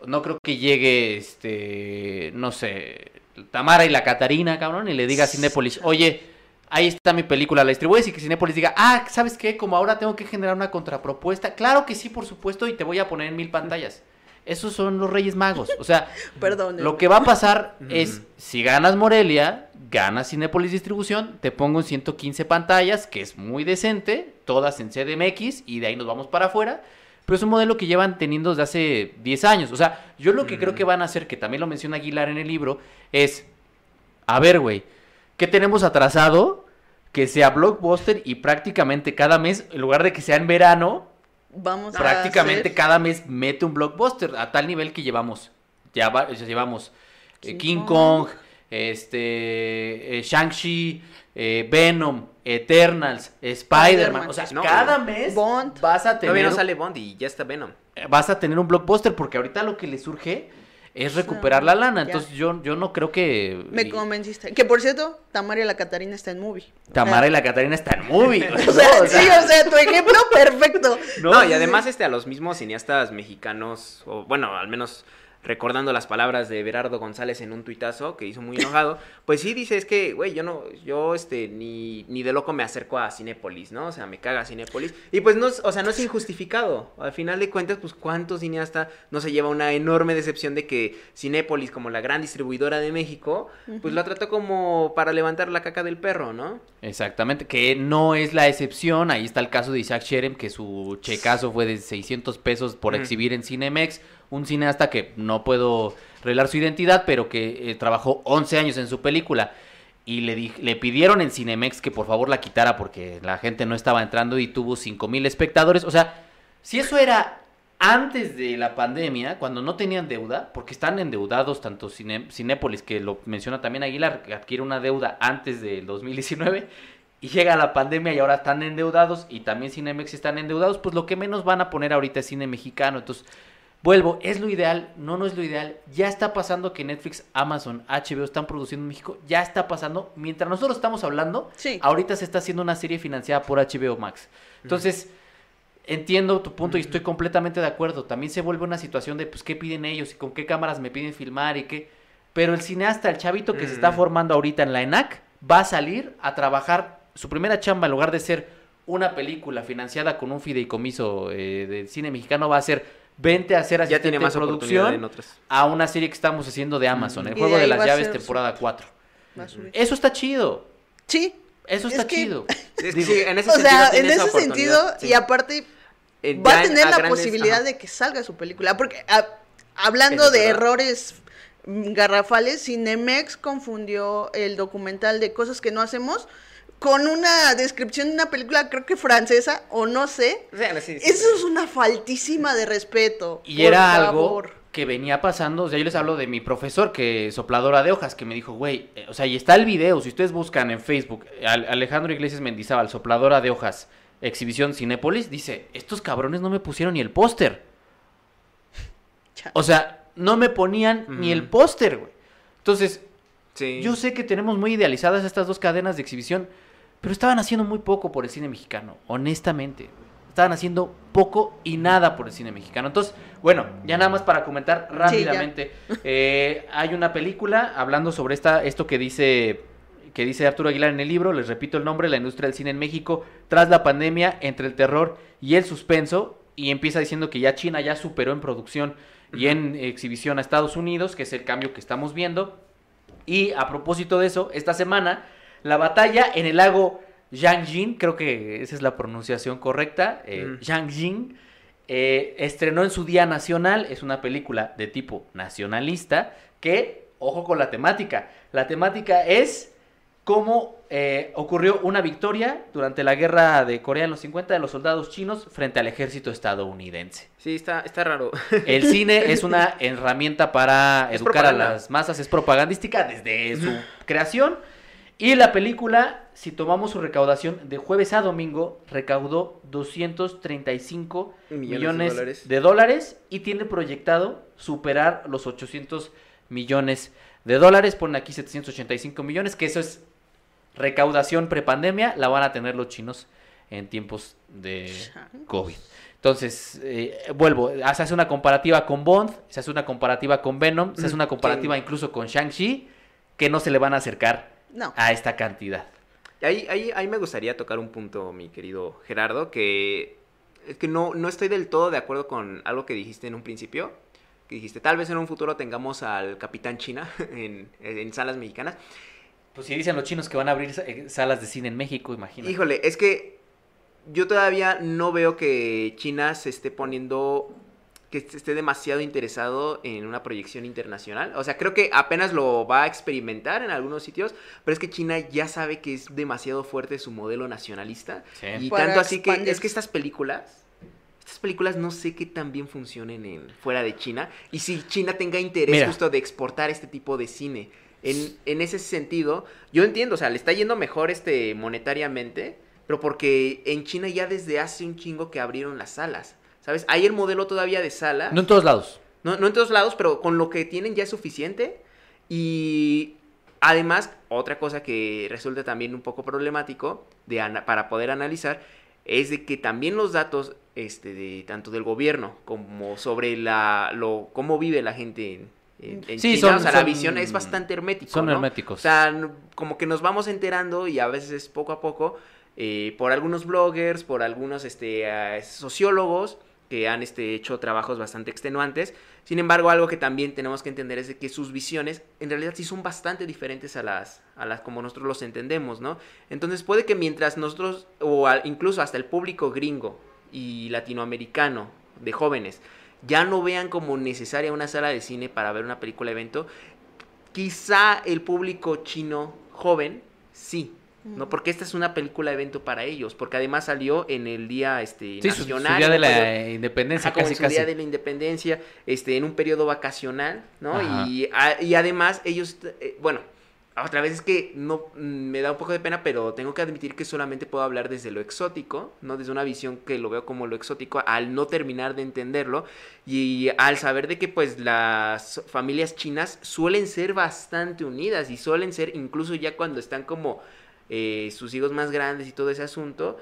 no creo que llegue, este, no sé, Tamara y la Catarina, cabrón, y le diga a Cinépolis, oye, ahí está mi película, la distribuyes y que Cinépolis diga, ah, ¿sabes qué? Como ahora tengo que generar una contrapropuesta. Claro que sí, por supuesto, y te voy a poner en mil pantallas. Esos son los Reyes Magos. O sea, [laughs] Perdón. lo que va a pasar es, si ganas Morelia, ganas Cinépolis Distribución, te pongo en 115 pantallas, que es muy decente, todas en CDMX, y de ahí nos vamos para afuera. Pero es un modelo que llevan teniendo desde hace 10 años. O sea, yo lo que creo que van a hacer, que también lo menciona Aguilar en el libro, es, a ver, güey, ¿qué tenemos atrasado? Que sea blockbuster y prácticamente cada mes, en lugar de que sea en verano, Vamos a prácticamente hacer- cada mes mete un blockbuster a tal nivel que llevamos ya va- llevamos eh, King Kong. Kong, este eh, Shang-Chi, eh, Venom, Eternals, Spider-Man, o sea, No, cada no. mes Bond. vas a tener Todavía no sale Bond y ya está Venom. vas a tener un blockbuster porque ahorita lo que le surge es recuperar la lana, ya. entonces yo yo no creo que Me y- convenciste. Que por cierto, Tamara y la Catarina está en movie. Tamara y la Catarina están en movie. O sea, [laughs] [laughs] ¿no? O sea, sí, o sea, tu ejemplo perfecto. No, Sí, y además este a los mismos cineastas mexicanos, o bueno, al menos recordando las palabras de Berardo González en un tuitazo que hizo muy enojado, [laughs] pues sí dice, es que, güey, yo no, yo este, ni, ni de loco me acerco a Cinépolis, ¿no? O sea, me caga Cinépolis. Y pues no, o sea, no es injustificado. Al final de cuentas, pues cuánto cineasta no se lleva una enorme decepción de que Cinépolis, como la gran distribuidora de México, pues la trató como para levantar la caca del perro, ¿no? Exactamente, que no es la excepción. Ahí está el caso de Isaac Sherem, que su checazo fue de 600 pesos por exhibir en Cinemex. Un cineasta que no puedo revelar su identidad, pero que eh, trabajó 11 años en su película. Y le, le pidieron en Cinemex que por favor la quitara porque la gente no estaba entrando y tuvo 5 mil espectadores. O sea, si eso era antes de la pandemia, cuando no tenían deuda, porque están endeudados tanto Cine- Cinépolis, que lo menciona también Aguilar, que adquiere una deuda antes del 2019, y llega la pandemia y ahora están endeudados, y también Cinemex están endeudados, pues lo que menos van a poner ahorita es cine mexicano. Entonces, vuelvo, ¿es lo ideal? No, no es lo ideal. Ya está pasando que Netflix, Amazon, HBO están produciendo en México, ya está pasando. Mientras nosotros estamos hablando, Sí. ahorita se está haciendo una serie financiada por HBO Max. Entonces, entiendo tu punto y estoy completamente de acuerdo. También se vuelve una situación de, pues, ¿qué piden ellos? ¿Y con qué cámaras me piden filmar? ¿Y qué? Pero el cineasta, el chavito que se está Mm. formando ahorita en la ENAC, va a salir a trabajar su primera chamba en lugar de ser una película financiada con un fideicomiso eh, del cine mexicano, va a ser vente a hacer Ya asistente tiene más producción en otras. a una serie que estamos haciendo de Amazon, el Y juego de las llaves temporada 4. Va a subir. Eso está chido. Sí. Eso Es está que- chido. Es que Digo, sí, en ese O sentido sea, en ese sentido, sí. y aparte Eh, va ya a en- tener la grandes- posibilidad ajá. de que salga su película. Porque a- hablando de verdad. errores mm, garrafales, Cinemex confundió el documental de cosas que no hacemos con una descripción de una película, creo que francesa, o no sé. O sea, sí, sí, Eso sí. es una faltísima de respeto. Y por era algo que venía pasando, o sea, yo les hablo de mi profesor que sopladora de hojas, que me dijo, güey, eh, o sea, y está el video, si ustedes buscan en Facebook, Al- Alejandro Iglesias Mendizábal, sopladora de hojas, exhibición Cinépolis, dice, estos cabrones no me pusieron ni el póster. O sea, no me ponían ni el póster, güey. Entonces, Sí. yo sé que tenemos muy idealizadas estas dos cadenas de exhibición, pero estaban haciendo muy poco por el cine mexicano, honestamente. Estaban haciendo poco y nada por el cine mexicano. Entonces, bueno, ya nada más para comentar rápidamente. eh, hay una película hablando sobre esta, esto que dice, que dice Arturo Aguilar en el libro. Les repito el nombre, La industria del cine en México, tras la pandemia, entre el terror y el suspenso. Y empieza diciendo que ya China ya superó en producción y en exhibición a Estados Unidos, que es el cambio que estamos viendo. Y a propósito de eso, esta semana, la batalla en el lago Yangjin, creo que esa es la pronunciación correcta, eh, Mm. Yangjin, eh, estrenó en su Día Nacional, es una película de tipo nacionalista, que, ojo con la temática, la temática es cómo eh, ocurrió una victoria durante la guerra de Corea en los 50 de los soldados chinos frente al ejército estadounidense. Sí, está, está raro. El cine es una [laughs] herramienta para Es educar a las masas, es propagandística desde su [laughs] creación. Y la película, si tomamos su recaudación de jueves a domingo, recaudó 235 Millones de millones, dólares. de dólares y tiene proyectado superar los 800 millones de dólares. Ponen aquí 785 millones, que eso es recaudación prepandemia, la van a tener los chinos en tiempos de COVID. Entonces, eh, vuelvo, se hace una comparativa con Bond, se hace una comparativa con Venom, se hace una comparativa incluso con Shang-Chi, que no se le van a acercar No. a esta cantidad. Ahí, ahí, ahí me gustaría tocar un punto, mi querido Gerardo, que es que no, no estoy del todo de acuerdo con algo que dijiste en un principio. Que dijiste, tal vez en un futuro tengamos al Capitán China [laughs] en, en salas mexicanas. Pues si dicen los chinos que van a abrir eh, salas de cine en México, imagínate. Híjole, es que yo todavía no veo que China se esté poniendo, que esté demasiado interesado en una proyección internacional. O sea, creo que apenas lo va a experimentar en algunos sitios, pero es que China ya sabe que es demasiado fuerte su modelo nacionalista. Sí. Y Para tanto así que es que estas películas, estas películas no sé qué tan bien funcionen en, fuera de China. Y si China tenga interés Mira. justo de exportar este tipo de cine. En, en ese sentido, yo entiendo, o sea, le está yendo mejor este monetariamente, pero porque en China ya desde hace un chingo que abrieron las salas. ¿Sabes? Hay el modelo todavía de sala. No en todos lados. No, no en todos lados, pero con lo que tienen ya es suficiente. Y además, otra cosa que resulta también un poco problemático de ana- para poder analizar es de que también los datos este, de tanto del gobierno como sobre la lo cómo vive la gente en, en- en Sí, China, son- o sea, la visión es bastante hermético. son ¿no? herméticos. O sea, como que nos vamos enterando y a veces poco a poco eh, por algunos bloggers, por algunos este, ah, sociólogos que han este, hecho trabajos bastante extenuantes. Sin embargo, algo que también tenemos que entender es que sus visiones en realidad sí son bastante diferentes a las, a las como nosotros los entendemos, ¿no? Entonces puede que mientras nosotros, o incluso hasta el público gringo y latinoamericano de jóvenes, ya no vean como necesaria una sala de cine para ver una película evento, quizá el público chino joven sí. ¿No? Porque esta es una película evento para ellos, porque además salió en el día este, Sí, su, su nacional. día de la independencia, Ajá, como casi, en su casi. día de la independencia, este, en un periodo vacacional, ¿no? Y, a- y además ellos, eh, bueno, otra vez es que no mm, me da un poco de pena, pero tengo que admitir que solamente puedo hablar desde lo exótico, ¿no? Desde una visión que lo veo como lo exótico, al no terminar de entenderlo y al saber de que pues las familias chinas suelen ser bastante unidas y suelen ser incluso ya cuando están como eh, sus hijos más grandes y todo ese asunto,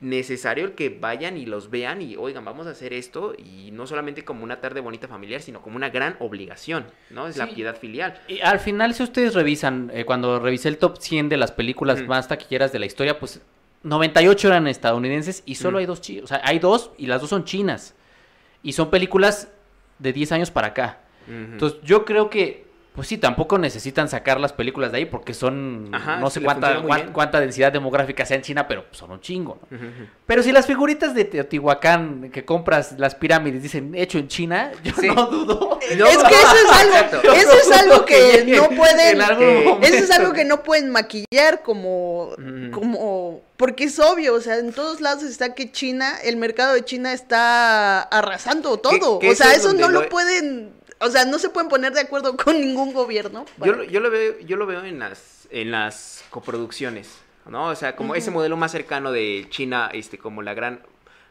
necesario el que vayan y los vean y oigan, vamos a hacer esto y no solamente como una tarde bonita familiar, sino como una gran obligación, ¿no? Es la piedad filial. Y al final, si ustedes revisan, eh, cuando revisé el top 100 de las películas más taquilleras de la historia, pues 98 eran estadounidenses y solo hay dos chinos. O sea, hay dos y las dos son chinas. Y son películas de 10 años para acá. Entonces, yo creo que, pues sí, tampoco necesitan sacar las películas de ahí porque son, Ajá, no sé cuánta, funciona muy cuán- bien. cuánta densidad demográfica sea en China, pero son un chingo, ¿no? Pero si las figuritas de Teotihuacán que compras las pirámides dicen hecho en China, yo Sí. no dudo. No, [laughs] es que eso es algo, exacto. eso es algo que no pueden, en algún momento. eso es algo que no pueden maquillar como, como, porque es obvio, o sea, en todos lados está que China, el mercado de China está arrasando todo, o sea, eso es eso donde no lo- lo pueden, o sea, no se pueden poner de acuerdo [laughs] con ningún gobierno. Yo, lo- yo lo veo, yo lo veo en las, en las coproducciones, ¿no? O sea, como ese modelo más cercano de China, este, como la gran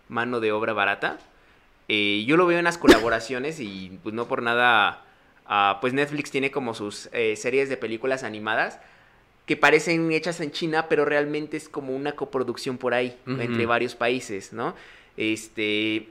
mano de obra barata. eh, yo lo veo en las colaboraciones y pues no por nada, ah, pues Netflix tiene como sus eh, series de películas animadas que parecen hechas en China, pero realmente es como una coproducción por ahí, entre varios países, ¿no? Este,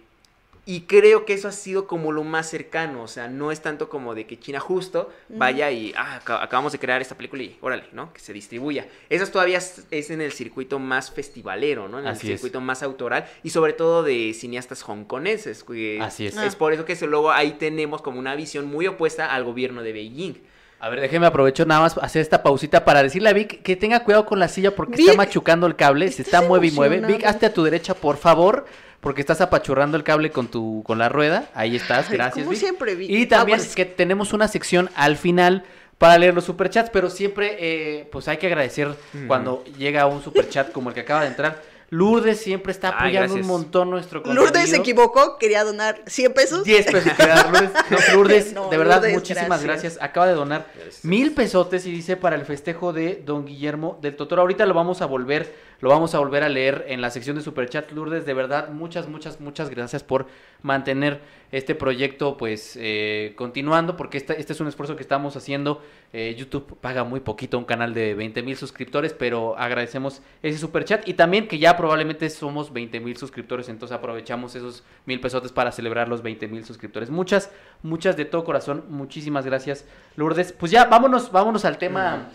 y creo que eso ha sido como lo más cercano, o sea, no es tanto como de que China justo vaya y, ah, aca- acabamos de crear esta película y órale, ¿no? Que se distribuya. Eso todavía es, en el circuito más festivalero, ¿no? En el Así es. circuito más autoral y sobre todo de cineastas hongkoneses. que Así es. Es por eso que luego ahí tenemos como una visión muy opuesta al gobierno de Beijing. A ver, déjeme aprovecho nada más hacer esta pausita para decirle a Vic que tenga cuidado con la silla porque Vic, está machucando el cable, se está mueve y mueve. Vic, hazte a tu derecha, por favor, porque estás apachurrando el cable con tu con la rueda. Ahí estás, gracias. como Vic. siempre, Vic. Y también es que tenemos una sección al final para leer los superchats, pero siempre eh, pues hay que agradecer cuando llega un superchat como el que acaba de entrar. Lourdes siempre está Ay, apoyando un montón nuestro contenido. Lourdes se equivocó, quería donar 100 pesos. 10 pesos dar, Lourdes. [laughs] No, Lourdes, No, de verdad, Lourdes, muchísimas gracias. gracias. Acaba de donar Gracias. mil pesotes y dice para el festejo de Don Guillermo del Totoro. Ahorita lo vamos a volver, lo vamos a volver a leer en la sección de Superchat. Lourdes, de verdad, muchas, muchas, muchas gracias por mantener este proyecto, pues, eh, continuando, porque este, este es un esfuerzo que estamos haciendo. Eh, YouTube paga muy poquito un canal de 20 mil suscriptores, pero agradecemos ese Superchat y también que ya probablemente somos 20 mil suscriptores, entonces aprovechamos esos mil pesotes para celebrar los 20 mil suscriptores. Muchas, muchas de todo corazón, muchísimas gracias, Lourdes. Pues ya, vámonos, vámonos al tema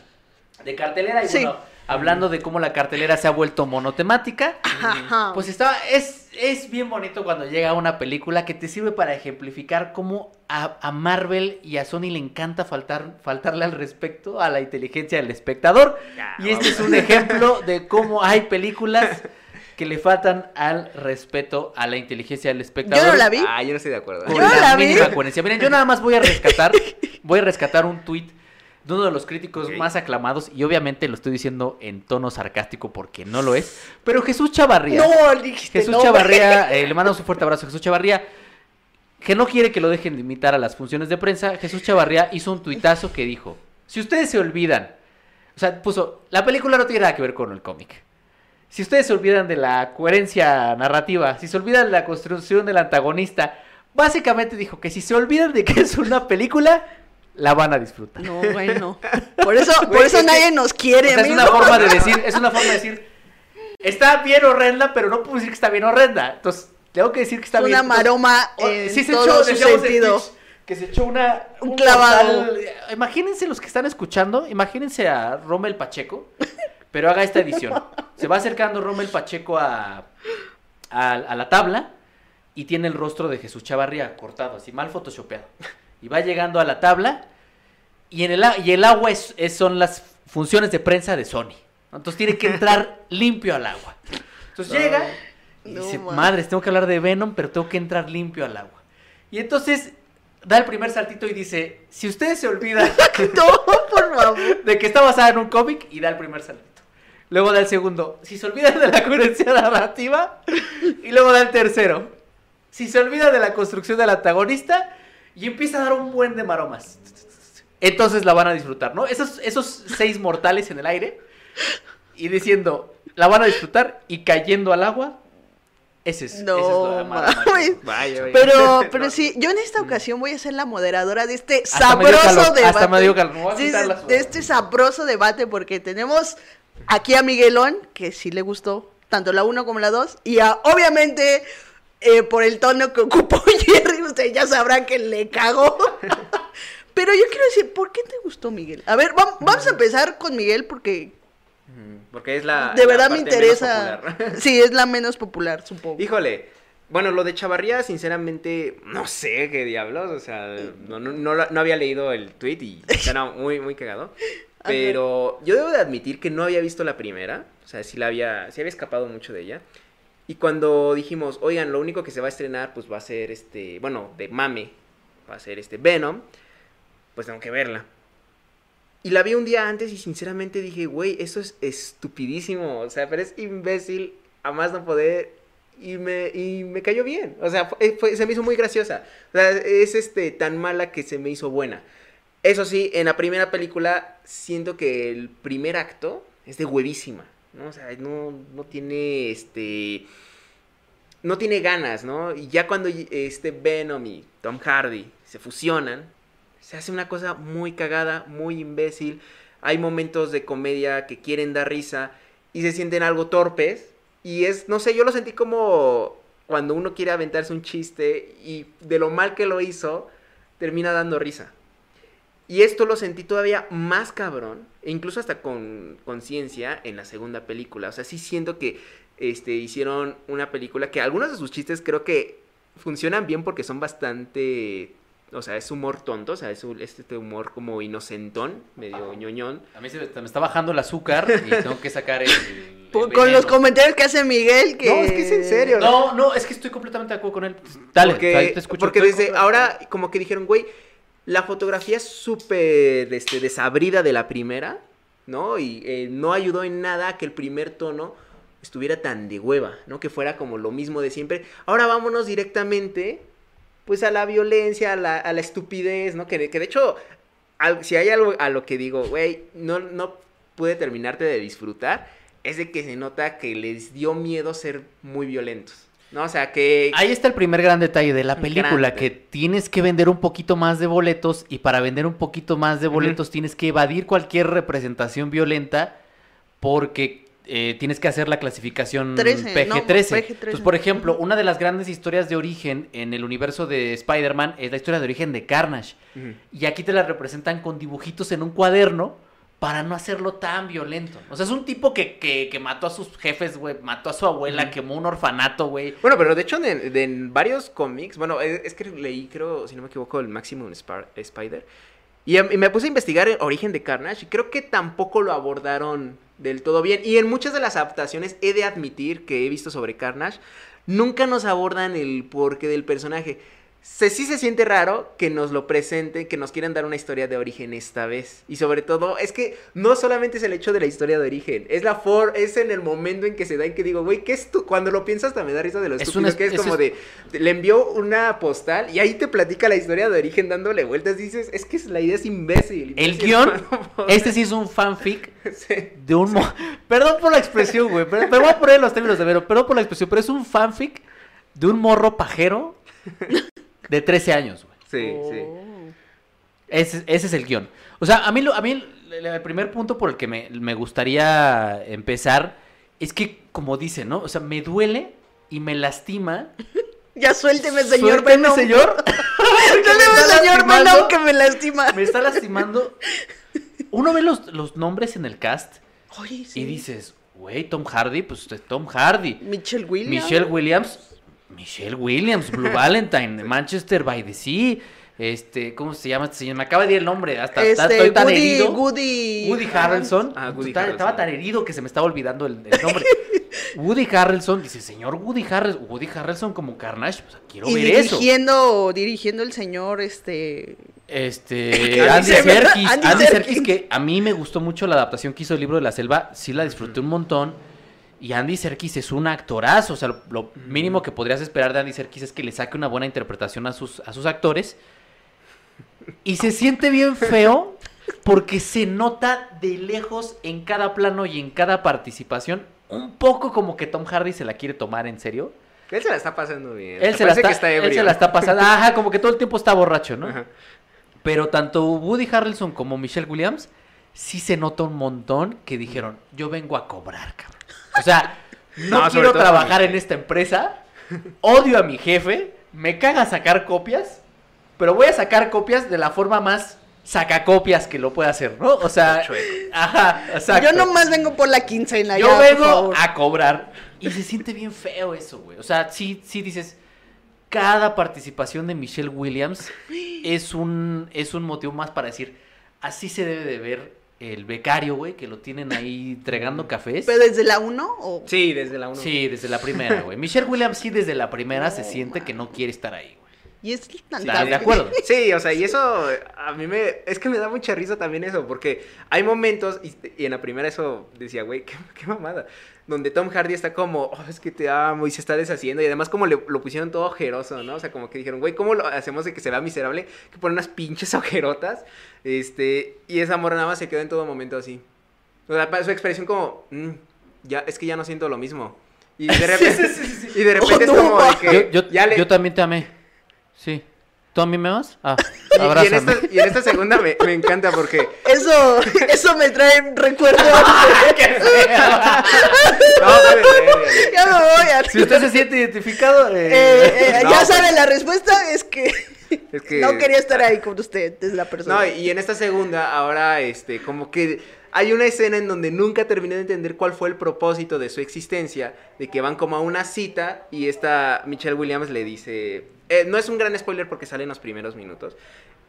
de cartelera y Sí. bueno, hablando de cómo la cartelera se ha vuelto monotemática. Ajá. Pues estaba, es, es bien bonito cuando llega una película que te sirve para ejemplificar cómo a, a Marvel y a Sony le encanta faltar, faltarle al respecto a la inteligencia del espectador. Ya, Y este es un ejemplo de cómo hay películas que le faltan al respeto a la inteligencia del espectador. Yo no la vi. Ah, yo no estoy de acuerdo. Con Yo no la la vi. mínima coherencia. Miren, yo nada más voy a rescatar, voy a rescatar un tuit de uno de los críticos más aclamados y obviamente lo estoy diciendo en tono sarcástico porque no lo es, [laughs] pero Jesús Chavarría. No, dijiste Jesús no, Chavarría, eh, le mandamos un fuerte abrazo a Jesús Chavarría, que no quiere que lo dejen de invitar a las funciones de prensa. Jesús Chavarría hizo un tuitazo que dijo, si ustedes se olvidan, o sea, puso, la película no tiene nada que ver con el cómic. Si ustedes se olvidan de la coherencia narrativa, si se olvidan de la construcción del antagonista, básicamente dijo que si se olvidan de que es una película, la van a disfrutar. No, bueno. Por eso, [laughs] por Güey, eso es que- nadie nos O quiere, sea, es una forma de [laughs] decir, es una forma de decir, está bien horrenda, pero no puedo decir que está bien horrenda. Entonces, tengo que decir que está Es bien. una maroma en sí se todo echó, su sentido. Que se echó una Un clavado. mortal- Imagínense los que están escuchando, imagínense a Rommel Pacheco, pero haga esta edición. Se va acercando Rommel Pacheco a, a, a la tabla y tiene el rostro de Jesús Chavarría cortado, así mal photoshopeado. Y va llegando a la tabla y, en el, y el agua es, es- son las funciones de prensa de Sony. Entonces tiene que [laughs] entrar limpio al agua. Entonces llega y No, dice, madres, tengo que hablar de Venom, pero tengo que entrar limpio al agua. Y entonces da el primer saltito y dice, si ustedes se olvidan [laughs] No, por favor. de que está basada en un cómic, y da el primer saltito. Luego da el segundo, si se olvidan de la coherencia narrativa, y luego da el tercero, si se olvidan de la construcción del antagonista, y empieza a dar un buen de maromas. Entonces la van a disfrutar, ¿no? Esos, esos seis mortales en el aire, y diciendo, la van a disfrutar, y cayendo al agua, ese es, ese es lo de No. [laughs] Vaya, vaya. Pero, [laughs] pero No, sí, yo en esta ocasión voy a ser la moderadora de este Hasta me dio sabroso calor, debate. hasta me dio calor, me voy a Sí, quitar sí, la sudadera. de este sabroso debate porque tenemos aquí a Miguelón, que sí le gustó tanto la 1 como la 2, y a, obviamente eh, por el tono que ocupó [laughs] Jerry, ustedes ya sabrán que le cagó. [laughs] Pero yo quiero decir, ¿por qué te gustó Miguel? A ver, vam- vamos a empezar con Miguel porque Ujú, Porque es la. de verdad me parte interesa. [laughs] Sí, es la menos popular, supongo. Híjole. Bueno, lo de Chavarría, sinceramente, no sé qué diablos. O sea, no, no, no había leído el tweet y era muy, muy cagado. Pero yo debo de admitir que no había visto la primera. O sea, sí la había, sí había escapado mucho de ella. Y cuando dijimos, oigan, lo único que se va a estrenar, pues va a ser este, bueno, de mame, va a ser este Venom, pues tengo que verla. Y la vi un día antes y sinceramente dije, güey, eso es estupidísimo. O sea, pero es imbécil a más no poder. Y me, y me cayó bien. O sea, se me hizo muy graciosa. O sea, es este tan mala que se me hizo buena. Eso sí, en la primera película siento que el primer acto es de huevísima. ¿No? No, no tiene este. No tiene ganas, ¿no? Y ya cuando este Venom y Tom Hardy se fusionan, se hace una cosa muy cagada, muy imbécil. Hay momentos de comedia que quieren dar risa y se sienten algo torpes. Y es, no sé, yo lo sentí como cuando uno quiere aventarse un chiste y de lo mal que lo hizo, termina dando risa. Y esto lo sentí todavía más cabrón, e incluso hasta con conciencia en la segunda película. O sea, sí siento que este, hicieron una película que algunos de sus chistes creo que funcionan bien porque son bastante... O sea, es humor tonto, o sea, es un- este humor como inocentón, medio ñoñón. A mí se me, está bajando el azúcar y [laughs] tengo que sacar el... con veneno. los comentarios que hace Miguel, que... No, es que es en serio. No, no, es que estoy completamente de acuerdo con él. Dale, porque, te escucho. porque desde ahora como que dijeron, güey, la fotografía es súper este, desabrida de la primera, ¿no? Y eh, no ayudó en nada a que el primer tono estuviera tan de hueva, ¿no? Que fuera como lo mismo de siempre. Ahora vámonos directamente, pues a la violencia, a la, estupidez, ¿no? Que, que de hecho, si hay algo a lo que digo, güey, no, no pude terminarte de disfrutar, es de que se nota que les dio miedo ser muy violentos, ¿no? O sea, que... Ahí está el primer gran detalle de la película, Grande. que tienes que vender un poquito más de boletos y para vender un poquito más de boletos tienes que evadir cualquier representación violenta porque eh, tienes que hacer la clasificación 13, no, PG-13. PG-13. Entonces, por ejemplo, una de las grandes historias de origen en el universo de Spider-Man es la historia de origen de Carnage. Y aquí te la representan con dibujitos en un cuaderno para no hacerlo tan violento. O sea, es un tipo que, que, que mató a sus jefes, güey, mató a su abuela, quemó un orfanato, güey. Bueno, pero de hecho de en varios cómics, bueno, es, es que leí, creo, si no me equivoco, el Maximum Spar- Spider. Y, y me puse a investigar el origen de Carnage y creo que tampoco lo abordaron del todo bien. Y en muchas de las adaptaciones he de admitir que he visto sobre Carnage, nunca nos abordan el porqué del personaje. Se, sí se siente raro que nos lo presenten, que nos quieran dar una historia de origen esta vez. Y sobre todo, es que no solamente es el hecho de la historia de origen, es la for es en el momento en que se da en que digo, güey, ¿qué es? Cuando lo piensas me da risa de lo Es estúpido una- que es como es- de, le envió una postal y ahí te platica la historia de origen dándole vueltas. Dices, es que la idea es imbécil. El guion, [laughs] no poder". este sí es un fanfic [laughs] Sí. de un... mo- Perdón por la expresión, güey, pero, pero voy a poner los términos de Vero. Perdón por la expresión, pero es un fanfic de un morro pajero [laughs] de 13 años, güey. Sí, sí. Oh. Ese, ese es el guion. O sea, a mí, lo- a mí el, el primer punto por el que me, me gustaría empezar es que, como dice, ¿no? O sea, me duele y me lastima. [laughs] Ya suélteme, señor Suélteme, Venom. señor. [laughs] [laughs] Suélteme, está señor lastimando. Venom, que me lastima. Me está lastimando. Uno ve los, los nombres en el cast Oye, sí. y dices, güey, Tom Hardy, pues es Tom Hardy. Michelle Williams. Michelle Williams, Michelle Williams, Blue Valentine, Manchester by the Sea. Este, ¿cómo se llama este señor? Me acaba de ir el nombre, hasta, hasta Este, estoy tan Woody, herido. Woody, Woody Harrelson. Ah, Woody Harrelson. Estaba tan herido que se me estaba olvidando el, el nombre. [laughs] Woody Harrelson, dice, señor Woody Harrelson, Woody Harrelson como Carnage, pues quiero Y ver eso. dirigiendo, dirigiendo el señor, este... Este, [laughs] Andy Serkis. Andy. Serkis, que a mí me gustó mucho la adaptación que hizo el libro de la selva, sí la disfruté un montón. Y Andy Serkis es un actorazo, o sea, lo, lo mínimo que podrías esperar de Andy Serkis es que le saque una buena interpretación a sus, a sus actores. Y se siente bien feo porque se nota de lejos en cada plano y en cada participación un poco como que Tom Hardy se la quiere tomar en serio. Él se la está pasando bien. Él se, la está, él se la está pasando, [laughs] ajá, como que todo el tiempo está borracho, ¿no? Ajá. Pero tanto Woody Harrelson como Michelle Williams sí se nota un montón que dijeron, yo vengo a cobrar, cabrón. O sea, no, quiero trabajar en esta empresa, odio a mi jefe, me caga sacar copias, pero voy a sacar copias de la forma más sacacopias que lo pueda hacer, ¿no? O sea, ajá, exacto. Yo nomás vengo por la quincena, Yo ya, por vengo favor. a cobrar. Y se siente bien feo eso, güey. O sea, sí, sí dices, cada participación de Michelle Williams [gasps] es un, es un motivo más para decir, así se debe de ver el becario, güey, que lo tienen ahí entregando cafés. ¿Pero desde la 1 o...? Sí, desde la 1. Sí, desde la primera, güey. Michelle Williams sí desde la primera se siente que no quiere estar ahí, güey. Y es tan ¿Estás de acuerdo? [laughs] Sí, o sea, y eso a mí me... Es que me da mucha risa también eso, porque hay momentos, y, y en la primera eso decía, güey, qué, qué mamada, donde Tom Hardy está como, oh, es que te amo, y se está deshaciendo, y además como le, lo pusieron todo ojeroso, ¿no? O sea, como que dijeron, güey, ¿cómo lo hacemos de que se vea miserable? Que pone unas pinches [laughs] ojerotas, este, y esa morra nada más se quedó en todo momento así. O sea, su expresión como, "Mm, ya, es que ya no siento lo mismo. Y de [laughs] repente, y de repente es Oh, no. como de que Yo, yo, ya le... yo también te amé. Sí. ¿Tú a mí me amas? Ah, Y- [laughs] Y, en abrázame. esta, y en esta segunda me, me encanta porque. Eso, eso me trae recuerdos. [laughs] No, [laughs] vale, verga. ya me voy. a- Si usted se siente identificado, eh, Eh, eh, No, ya pues. sabe la respuesta, es que, Es que. no quería estar ahí con usted, es la persona. No, y en esta segunda, ahora, este, como que hay una escena en donde nunca terminé de entender cuál fue el propósito de su existencia, de que van como a una cita y esta Michelle Williams le dice, eh, no es un gran spoiler porque sale en los primeros minutos,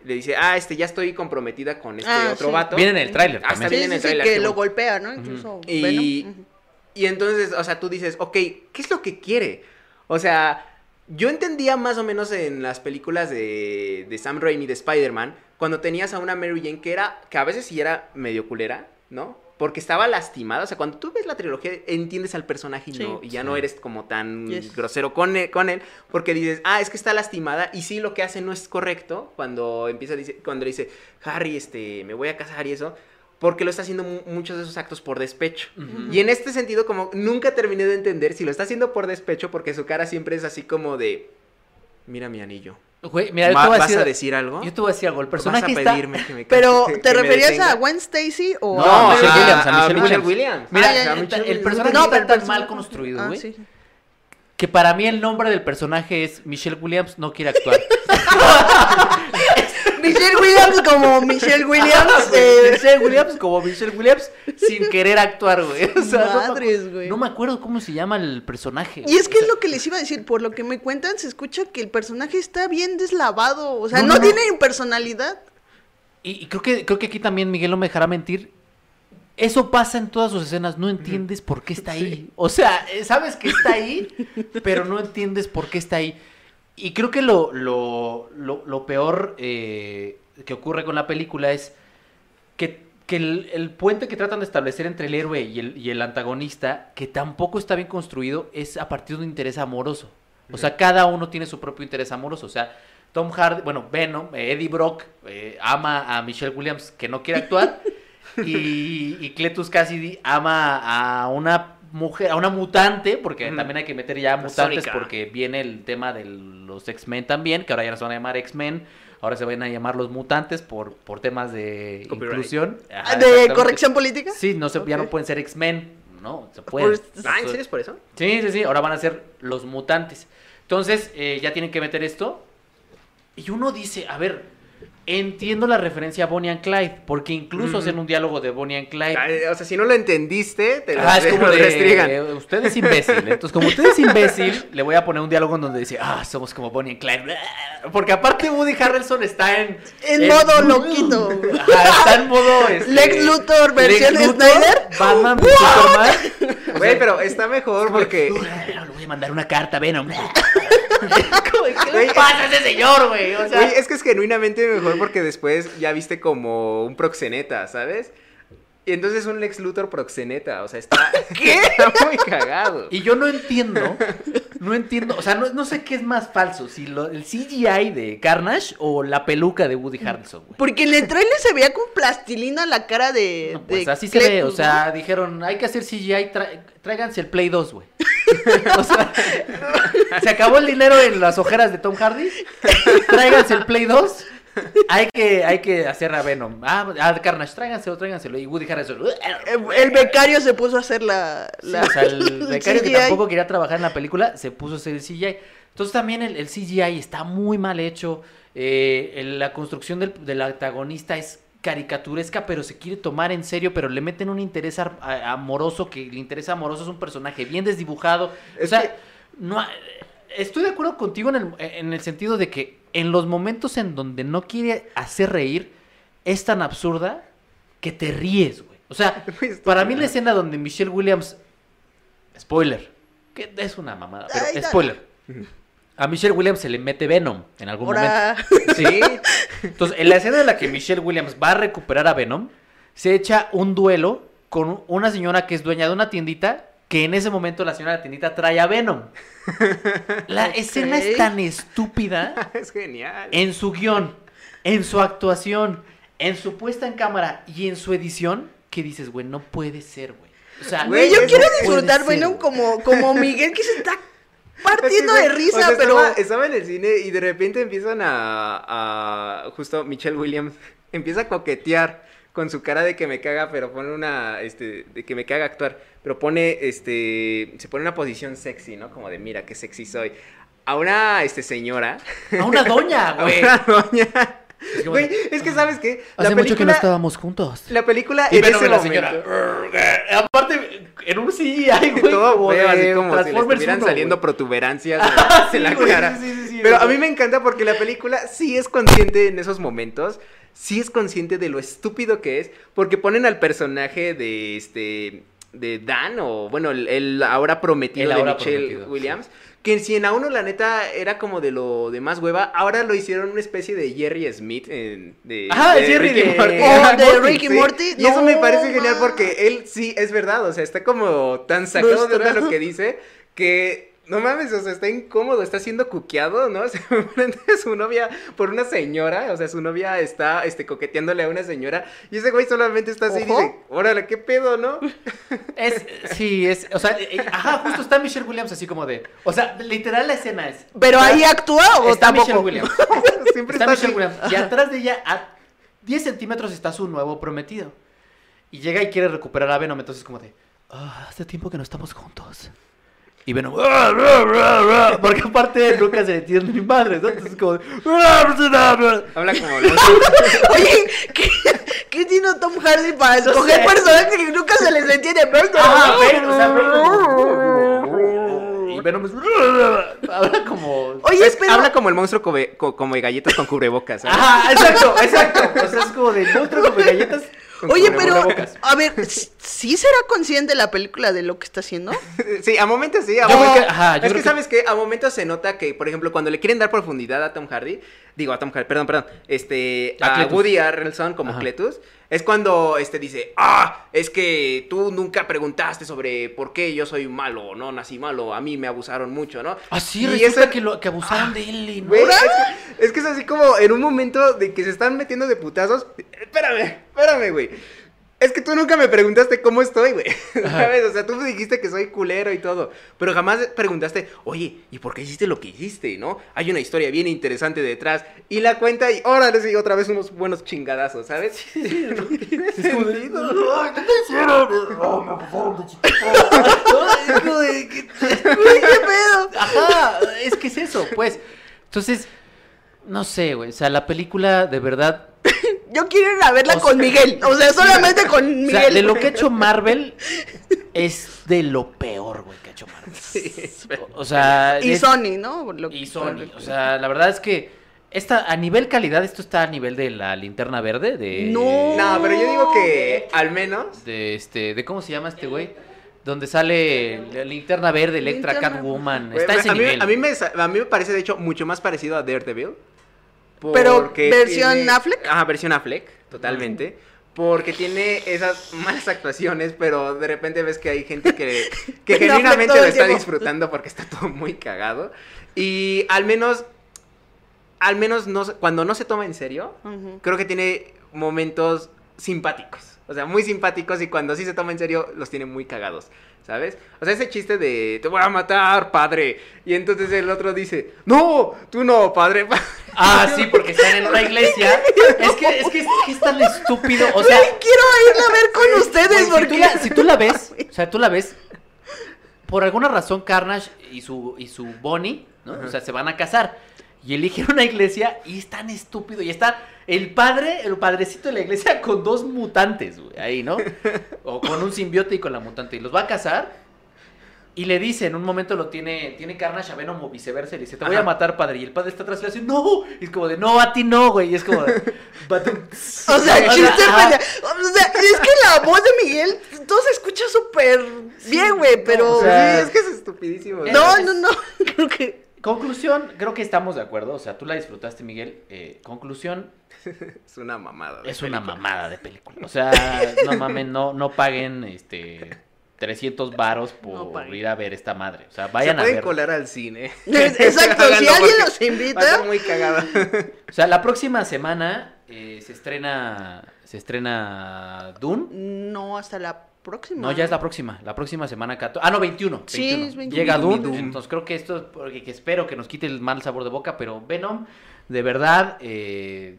le dice, ah, este, ya estoy comprometida con este Ah, otro sí. vato. Viene en el tráiler Ah, también. sí, en el tráiler, que lo golpea, ¿no? Incluso Y, y entonces, o sea, tú dices, ok, ¿qué es lo que quiere? O sea, yo entendía más o menos en las películas de, de Sam Raimi, de Spider-Man, cuando tenías a una Mary Jane que era, que a veces sí era medio culera, ¿no? Porque estaba lastimada. O sea, cuando tú ves la trilogía, entiendes al personaje y, Sí. no, y ya no eres como tan Yes. grosero con él, con él, porque dices, ah, es que está lastimada y sí lo que hace no es correcto cuando empieza dice, cuando le dice, Harry, este, me voy a casar y eso. Porque lo está haciendo mu- muchos de esos actos por despecho. Y en este sentido, como nunca terminé de entender si lo está haciendo por despecho, porque su cara siempre es así como de, mira mi anillo. Güey, mira, yo te voy a ¿Vas decir, a decir algo? Yo te voy a decir algo. El ¿Vas personaje a está... pedirme que me Pero, ¿te que referías a Gwen Stacy o No, a a Michelle a- Williams, a, a Michelle, Michelle Williams. Williams. Mira, Ah, el- personaje No, está tan mal construido, Ah, güey. sí. Que para mí el nombre del personaje es Michelle Williams no quiere actuar. [laughs] Michelle Williams como [laughs] Michelle Williams. eh, Michelle Williams como Michelle Williams sin querer actuar, güey. O sea, no me Madres, acu- güey. No me acuerdo cómo se llama el personaje. Y es que o es lo que les iba a decir, por lo que me cuentan, se escucha que el personaje está bien deslavado, o sea, No, no, no, no. tiene personalidad. Y, y creo que creo que aquí también Miguel no me dejará mentir. Eso pasa en todas sus escenas, no entiendes por qué está ahí. O sea, eh, sabes que está ahí, pero no entiendes por qué está ahí. Y creo que lo, lo, lo, lo peor eh, que ocurre con la película es que, que el, el puente que tratan de establecer entre el héroe y el, y el antagonista, que tampoco está bien construido, es a partir de un interés amoroso. O sea, cada uno tiene su propio interés amoroso. O sea, Tom Hardy, bueno, Venom, eh, Eddie Brock eh, ama a Michelle Williams que no quiere actuar. [laughs] y, y Cletus Cassidy ama a una mujer, a una mutante, porque también hay que meter ya mutantes Sónica. porque viene el tema de los X-Men también, que ahora ya no se van a llamar X-Men, ahora se van a llamar los mutantes por, por temas de Copyright. inclusión. Ajá, ¿De corrección política? Sí, no se, ya no pueden ser X-Men, no, se pueden. Ah, ¿en serio es por eso? Sí, sí, sí, ahora van a ser los mutantes. Entonces, eh, ya tienen que meter esto. Y uno dice, a ver, entiendo la referencia a Bonnie and Clyde, porque incluso Ujú. hacen un diálogo de Bonnie and Clyde. O sea, si no lo entendiste, te lo, Ah, es como [laughs] lo de, eh, usted es imbécil. Entonces, como usted es imbécil, [laughs] le voy a poner un diálogo en donde dice, ah, somos como Bonnie and Clyde. Porque aparte Woody Harrelson está en... En modo [laughs] loquito. Ajá, está en modo... este, Lex Luthor versión Lex Luthor, Snyder. Batman, Superman. Güey, pero está mejor porque... Le voy a mandar una carta a Venom. [laughs] ¿Cómo- ¿Qué le pasa a ese señor, güey? O sea, Güey, es que es genuinamente mejor porque después ya viste como un proxeneta, ¿sabes? Y entonces un Lex Luthor proxeneta, o sea, está, [laughs] [laughs] está muy cagado. Y yo no entiendo, no entiendo, o sea, no, no sé qué es más falso, si lo- el CGI de Carnage o la peluca de Woody Harrelson, güey. Porque en el trailer se veía con plastilina la cara de. No, pues de así se ve, o sea, dijeron, hay que hacer CGI, tra- tráiganse el Play 2, güey. [laughs] o sea, se acabó el dinero en las ojeras de Tom Hardy, tráiganse el Play 2. Hay que, hay que hacer a Venom. Ah, a Carnage, tráiganselo, tráiganselo. Y Woody Harrelson. ¿no? El, el becario se puso a hacer la. Sí, o sea, el [laughs] becario que tampoco quería trabajar en la película se puso a hacer el CGI. Entonces también el, el CGI está muy mal hecho. eh, el- la construcción del, del antagonista es caricaturesca, pero se quiere tomar en serio, pero le meten un interés a- amoroso, que el interés amoroso es un personaje bien desdibujado. O sea, que- no, estoy de acuerdo contigo en el, en el sentido de que en los momentos en donde no quiere hacer reír, es tan absurda que te ríes, güey. O sea, [laughs] para mí la escena donde Michelle Williams, spoiler, que es una mamada, pero Ay, spoiler. A Michelle Williams se le mete Venom en algún momento. Sí. [laughs] Entonces, en la escena en la que Michelle Williams va a recuperar a Venom, se echa un duelo con una señora que es dueña de una tiendita, que en ese momento la señora de la tiendita trae a Venom. [laughs] La escena es tan estúpida [laughs] es genial. en su guion, en su actuación, en su puesta en cámara y en su edición, que dices, güey, no puede ser, güey. O sea, Güey, yo quiero disfrutar Venom como, como Miguel que se está partiendo de risa, o sea, pero. Estaba, estaba en el cine y de repente empiezan a, a- Justo Michelle Williams [laughs] empieza a coquetear con su cara de que me caga, pero pone una. Este, de que me caga actuar. Pero pone. Este. Se pone una posición sexy, ¿no? Como de mira qué sexy soy. A una este, señora. a una doña, [laughs] A güey. una doña. Es como Güey, es que sabes qué? Hace mucho que no estábamos juntos. La película Y en ese la señora. Aparte, en un CGI, güey. todo de así como si le estuvieran 1, saliendo güey. protuberancias [laughs] en la güey, cara. sí, sí, sí, Pero a mí me encanta porque la película sí es consciente en esos momentos, sí es consciente de lo estúpido que es, porque ponen al personaje de este de Dan, o bueno, el, el ahora prometido El de Michelle prometido, Williams. Que si en a uno la neta era como de lo de más hueva, ahora lo hicieron una especie de Jerry Smith en- de, Ah, de Jerry Rick y de- Morty. [laughs] Oh, de Rick y Morty. Y eso me parece genial porque él sí es verdad, o sea, está como tan sacado de onda lo que dice que no mames, o sea, está incómodo, está siendo cuqueado, ¿no? [laughs] Se a su novia por una señora, o sea, su novia está este, coqueteándole a una señora y ese güey solamente está así y dice, órale, ¿qué pedo, no? [laughs] Es, sí, es, o sea, eh, ajá, justo está Michelle Williams así como de, o sea, literal la escena es. Pero ahí actúa o está tampoco. Michelle Williams. [laughs] Siempre Está está, Michelle así. Williams. Y atrás de ella, a 10 centímetros, está su nuevo prometido. Y llega y quiere recuperar a Venom, entonces como de, "Ah, hace tiempo que no estamos juntos. Y Venom, "Ah, [laughs] ra, ra, ra", porque aparte nunca se le entiende ni madre, ¿no? Entonces como "Ah, ra, ra, ra". Habla como los... [laughs] Oye, ¿qué, qué tiene Tom Hardy para No escoger sé. personajes que nunca se les entiende? Ajá, Venom, o sea, Venom- Y Venom es, [laughs] habla como... Oye, Es- pero... Habla como el monstruo come, co- como de galletas con cubrebocas, ¿sabes? Ajá, exacto, exacto. O sea, es como de monstruo como galletas. Oye, pero, a ver, ¿sí será consciente la película de lo que está haciendo? [laughs] Sí, a momentos sí. A Yo creo momentos- que- ajá, yo es creo que, que- sabes que a momentos se nota que, por ejemplo, cuando le quieren dar profundidad a Tom Hardy, digo a Tom Hardy, perdón, perdón, este, A Cletus. Woody Harrelson como Ajá. Cletus, es cuando este dice, ah, es que tú nunca preguntaste sobre por qué yo soy malo, no nací malo, a mí me abusaron mucho, ¿no? Ah, sí, Y resulta eso- que, lo, que abusaron de él. no- Güey, es, que, es que es así como en un momento de que se están metiendo de putazos. Espérame, espérame, güey. Es que tú nunca me preguntaste cómo estoy, güey. [laughs] ¿Sabes? O sea, tú me dijiste que soy culero y todo. Pero jamás preguntaste, oye, ¿y por qué hiciste lo que hiciste, no? Hay una historia bien interesante detrás. Y la cuenta y órale, sí, otra vez unos buenos chingadazos, ¿sabes? [laughs] No tiene de, sentido. "Ay, ¿qué te hicieron? Oh, me abusaron de chiquito". [laughs] Es como de, ¿qué- Güey, ¿Qué pedo? Ajá, es que es eso, pues. Entonces, no sé, güey. O sea, la película de verdad. Yo quiero ir a verla O con sea- Miguel. O sea, [laughs] solamente con O Miguel. sea, de lo que ha hecho Marvel es de lo peor, güey, que ha hecho Marvel. [laughs] O sea, Y es- Sony, ¿no? Lo- y Sony. O sea, la verdad es que esta, a nivel calidad, esto está a nivel de la linterna verde. De, No. No, pero yo digo que al menos. De este, de cómo se llama este güey. Donde sale la linterna verde, Electra, Linterna- Catwoman. Está a ese a, mí, nivel. a, mí me, a mí me parece, de hecho, mucho más parecido a Daredevil. Pero, ¿versión Affleck? Ajá, versión Affleck, totalmente. Porque tiene esas malas actuaciones, pero de repente ves que hay gente que, [laughs] genuinamente lo está disfrutando porque está todo muy cagado. Y al menos, al menos no, cuando no se toma en serio, creo que tiene momentos simpáticos. O sea, muy simpáticos y cuando sí se toma en serio, los tiene muy cagados. ¿Sabes? O sea, ese chiste de te voy a matar, padre. Y entonces el otro dice, no, tú no, padre. Ah, sí, porque están en una iglesia. [laughs] Es que es, que, es, que es tan estúpido. O sea, quiero irla a ver con ustedes si, porque... tú la, si tú la ves, [laughs] o sea, tú la ves, por alguna razón Carnage y su, y su Bonnie, ¿no? O sea, se van a casar. Y eligen una iglesia y es tan estúpido. Y está el padre, el padrecito de la iglesia [laughs] con dos mutantes, güey, ahí, ¿no? O con un simbiote y con la mutante. Y los va a casar. Y le dice, en un momento lo tiene, tiene Carnage a Venom o viceversa, y le dice, te voy a matar, padre. Y el padre está atrás y le dice, no. Y es como de, no, a ti no, güey. Y es como de. [laughs] O sea, chiste. O sea, es que la voz de Miguel, todo se escucha súper bien, güey, pero... o sea, sí, es que es estupidísimo. no, no, no, [laughs] creo que... Conclusión, creo que estamos de acuerdo. O sea, tú la disfrutaste, Miguel. Eh, conclusión, [laughs] Es una mamada. de es una mamada de película. O sea, no mamen, no, no paguen este 300 varos por No ir a ver esta madre. O sea, Se vayan a pueden ver. colar al cine. [laughs] Exacto, si alguien los invita- Va a ser muy cagada. [laughs] O sea, la próxima semana eh, se estrena se estrena Dune. No, hasta la próxima. No, ya es la próxima. La próxima semana 14. Ah, no, 21. Sí, 21. es 21. Llega Dune. Dune. Entonces creo que esto es porque que espero que nos quite el mal sabor de boca. Pero Venom, de verdad, eh,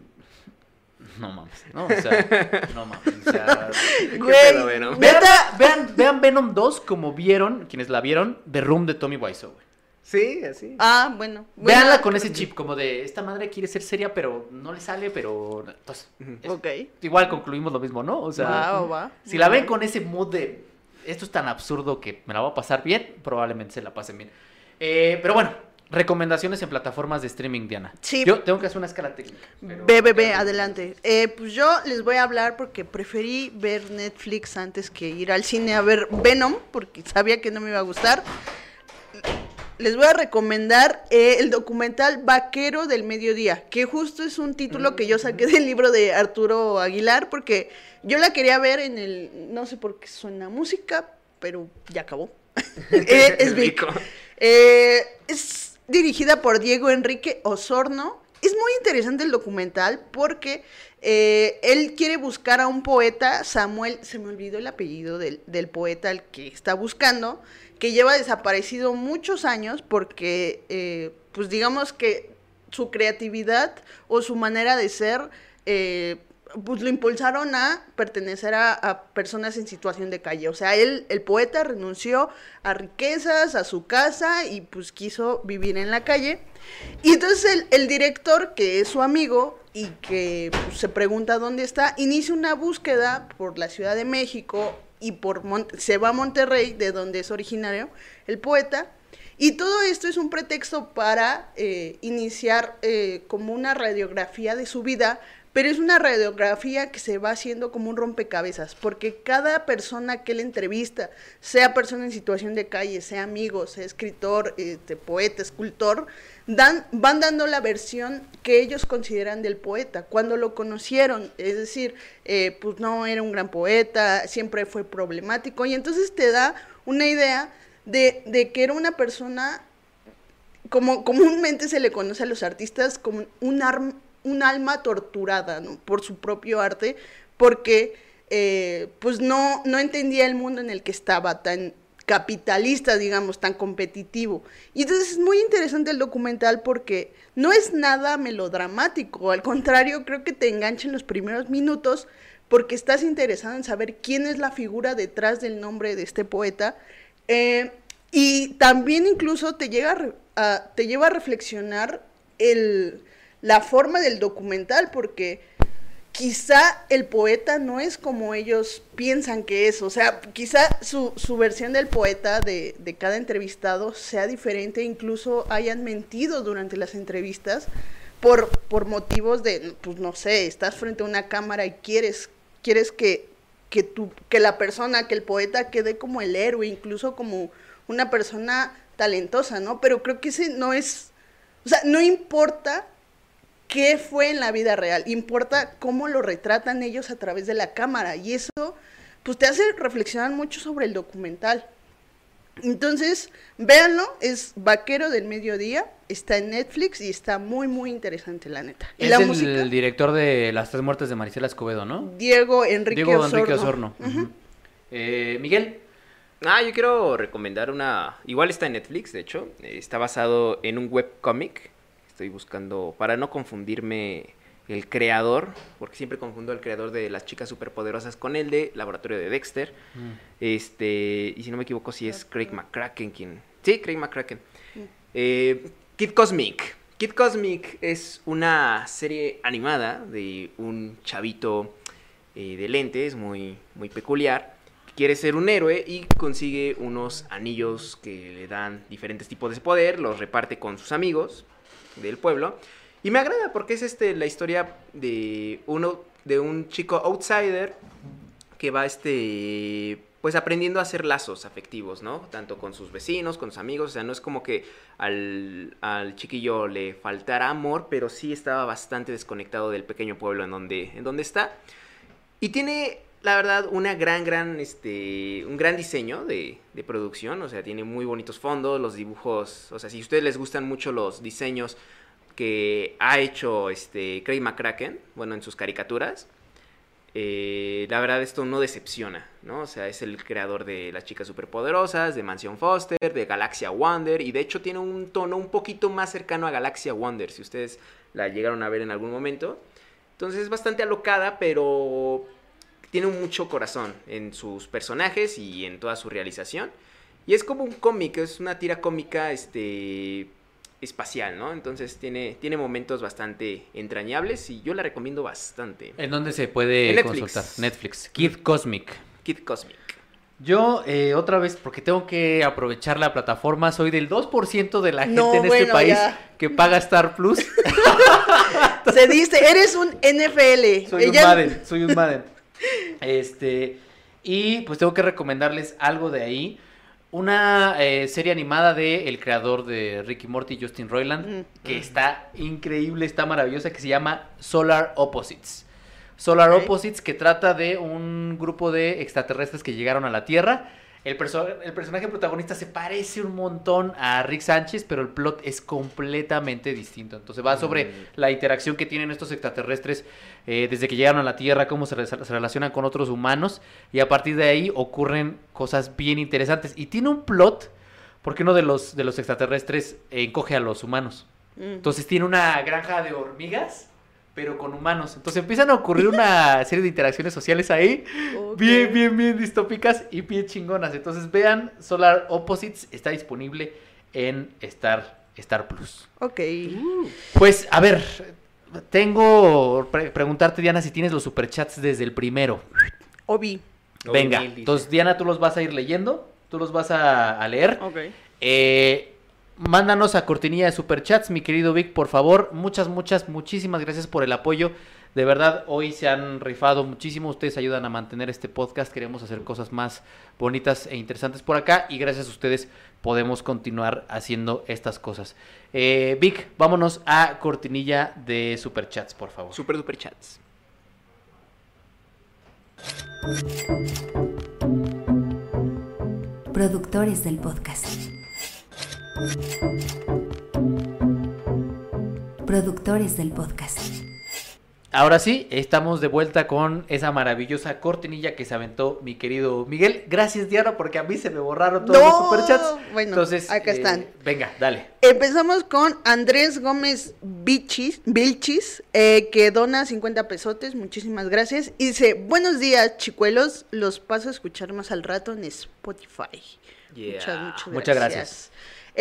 no mames. ¿no? O sea, [laughs] no mames. O sea, Güey, pedo, Venom? vean, vean, vean Venom 2 como vieron, quienes la vieron, The Room de Tommy Wiseau. güey. Sí, así. Ah, bueno. Veanla Bueno, con ese chip, como de esta madre quiere ser seria, pero no le sale, pero. Entonces, es- Ok. igual concluimos lo mismo, ¿no? O sea, Va, va, va. si la ven con ese mood de esto es tan absurdo que me la voy a pasar bien, probablemente se la pasen bien. Eh, pero bueno, Recomendaciones en plataformas de streaming, Diana. Sí. Yo tengo que hacer una escala técnica. ve, adelante. Eh, pues yo les voy a hablar porque preferí ver Netflix antes que ir al cine a ver Venom, porque sabía que no me iba a gustar. Les voy a recomendar eh, el documental Vaquero del Mediodía, que justo es un título que yo saqué del libro de Arturo Aguilar, porque yo la quería ver en el, no sé por qué suena música, pero ya acabó. [laughs] [laughs] Eh, es Vic. Eh, es dirigida por Diego Enrique Osorno. Es muy interesante el documental porque eh, él quiere buscar a un poeta, Samuel, se me olvidó el apellido del, del poeta al que está buscando, que lleva desaparecido muchos años porque, eh, pues digamos que su creatividad o su manera de ser, eh, pues lo impulsaron a pertenecer a, personas en situación de calle. O sea, él, el poeta, renunció a riquezas, a su casa y pues quiso vivir en la calle. Y entonces el, el director, que es su amigo y que pues, se pregunta dónde está, inicia una búsqueda por la Ciudad de México y por se va a Monterrey, de donde es originario el poeta. Y todo esto es un pretexto para eh, iniciar eh, como una radiografía de su vida, pero es una radiografía que se va haciendo como un rompecabezas, porque cada persona que él entrevista, sea persona en situación de calle, sea amigo, sea escritor, este, poeta, escultor, van dando la versión que ellos consideran del poeta, cuando lo conocieron, es decir, eh, pues no era un gran poeta, siempre fue problemático, y entonces te da una idea de, de que era una persona como comúnmente se le conoce a los artistas como un, arm- un alma torturada por su propio arte, porque eh, pues no, no entendía el mundo en el que estaba tan capitalista, digamos, tan competitivo. Y entonces es muy interesante el documental porque no es nada melodramático, al contrario, creo que te engancha en los primeros minutos porque estás interesado en saber quién es la figura detrás del nombre de este poeta. Eh, y también incluso te, llega te lleva a reflexionar la forma del documental, porque quizá el poeta no es como ellos piensan que es, o sea, quizá su, su versión del poeta de, de cada entrevistado sea diferente, incluso hayan mentido durante las entrevistas por, por motivos de, pues no sé, estás frente a una cámara y quieres, quieres que, que, tu, que la persona, que el poeta quede como el héroe, incluso como una persona talentosa, ¿no? Pero creo que ese no es, o sea, no importa qué fue en la vida real, importa cómo lo retratan ellos a través de la cámara y eso pues te hace reflexionar mucho sobre el documental. Entonces, véanlo, es Vaquero del Mediodía, está en Netflix y está muy muy interesante la neta. Y Es la el, música director de Las Tres Muertes de Marisela Escobedo, ¿no? Diego Enrique Diego Osorno. Enrique Osorno. Eh, Miguel. Ah, yo quiero recomendar una. Igual está en Netflix, de hecho. Eh, Está basado en un webcomic. Estoy buscando. Para no confundirme el creador. Porque siempre confundo al creador de Las Chicas Superpoderosas con el de Laboratorio de Dexter. Este. Y si no me equivoco, si es Craig McCracken quien. Sí, Craig McCracken. Eh, Kid Cosmic. Kid Cosmic es una serie animada de un chavito eh, de lentes muy, muy peculiar que quiere ser un héroe y consigue unos anillos que le dan diferentes tipos de poder, los reparte con sus amigos del pueblo. Y me agrada porque es este la historia de uno de un chico outsider que va este pues aprendiendo a hacer lazos afectivos, ¿no? Tanto con sus vecinos, con sus amigos, o sea, no es como que al, al chiquillo le faltara amor, pero sí estaba bastante desconectado del pequeño pueblo en donde, en donde está. Y tiene, la verdad, una gran, gran, este, un gran diseño de, de producción, o sea, tiene muy bonitos fondos, los dibujos, o sea, si a ustedes les gustan mucho los diseños que ha hecho este Craig McCracken, bueno, en sus caricaturas, eh, la verdad esto no decepciona, ¿no? O sea, es el creador de Las Chicas Superpoderosas, de Mansión Foster, de Galaxia Wonder, y de hecho tiene un tono un poquito más cercano a Galaxia Wonder, si ustedes la llegaron a ver en algún momento. Entonces es bastante alocada, pero tiene mucho corazón en sus personajes y en toda su realización. Y es como un cómic, es una tira cómica este, espacial, ¿no? Entonces tiene, tiene momentos bastante entrañables y yo la recomiendo bastante. ¿En dónde se puede En Netflix. consultar? Netflix. Kid Cosmic. Kid Cosmic. Yo, eh, otra vez, porque tengo que aprovechar la plataforma, soy del 2% de la gente No, en este bueno, país ya. que paga Star Plus. [laughs] Se dice, eres un NFL. Soy un Ella- Madden, soy un Madden. Este, y pues tengo que recomendarles algo de ahí. Una eh, serie animada de el creador de Ricky Morty, Justin Roiland, Mm. que está increíble, está maravillosa, que se llama Solar Opposites. Solar. Opposites, que trata de un grupo de extraterrestres que llegaron a la Tierra. El, perso- el personaje protagonista se parece un montón a Rick Sánchez, pero el plot es completamente distinto. Entonces va sobre Mm. la interacción que tienen estos extraterrestres eh, desde que llegaron a la Tierra, cómo se, re- se relacionan con otros humanos, y a partir de ahí ocurren cosas bien interesantes. Y tiene un plot, porque uno de los, de los extraterrestres encoge a los humanos. Mm. Entonces tiene una granja de hormigas, pero con humanos. Entonces empiezan a ocurrir una [laughs] serie de interacciones sociales ahí, bien, bien, bien distópicas y bien chingonas. Entonces vean, Solar Opposites está disponible en Star, Star Plus. Ok. Pues, a ver, tengo pre- preguntarte, Diana, si tienes los superchats desde el primero. Obi. Venga, entonces Diana, tú los vas a ir leyendo, tú los vas a, a leer. Ok. Eh, mándanos a cortinilla de superchats, mi querido Vic, por favor. Muchas, muchas, muchísimas gracias por el apoyo. De verdad, hoy se han rifado muchísimo. Ustedes ayudan a mantener este podcast. Queremos hacer cosas más bonitas e interesantes por acá. Y gracias a ustedes podemos continuar haciendo estas cosas. Eh, Vic, vámonos a cortinilla de superchats, por favor. Super duper chats. Productores del podcast. Productores del podcast. Ahora sí, estamos de vuelta con esa maravillosa cortinilla que se aventó mi querido Miguel. Gracias, Diana, porque a mí se me borraron todos los superchats. bueno, Entonces, acá eh, están. Venga, dale. Empezamos con Andrés Gómez Bichis, Vilchis, eh, que dona 50 pesotes, muchísimas gracias. Y dice, buenos días, chicuelos, los paso a escuchar más al rato en Spotify. Yeah. Muchas, muchas, Muchas gracias.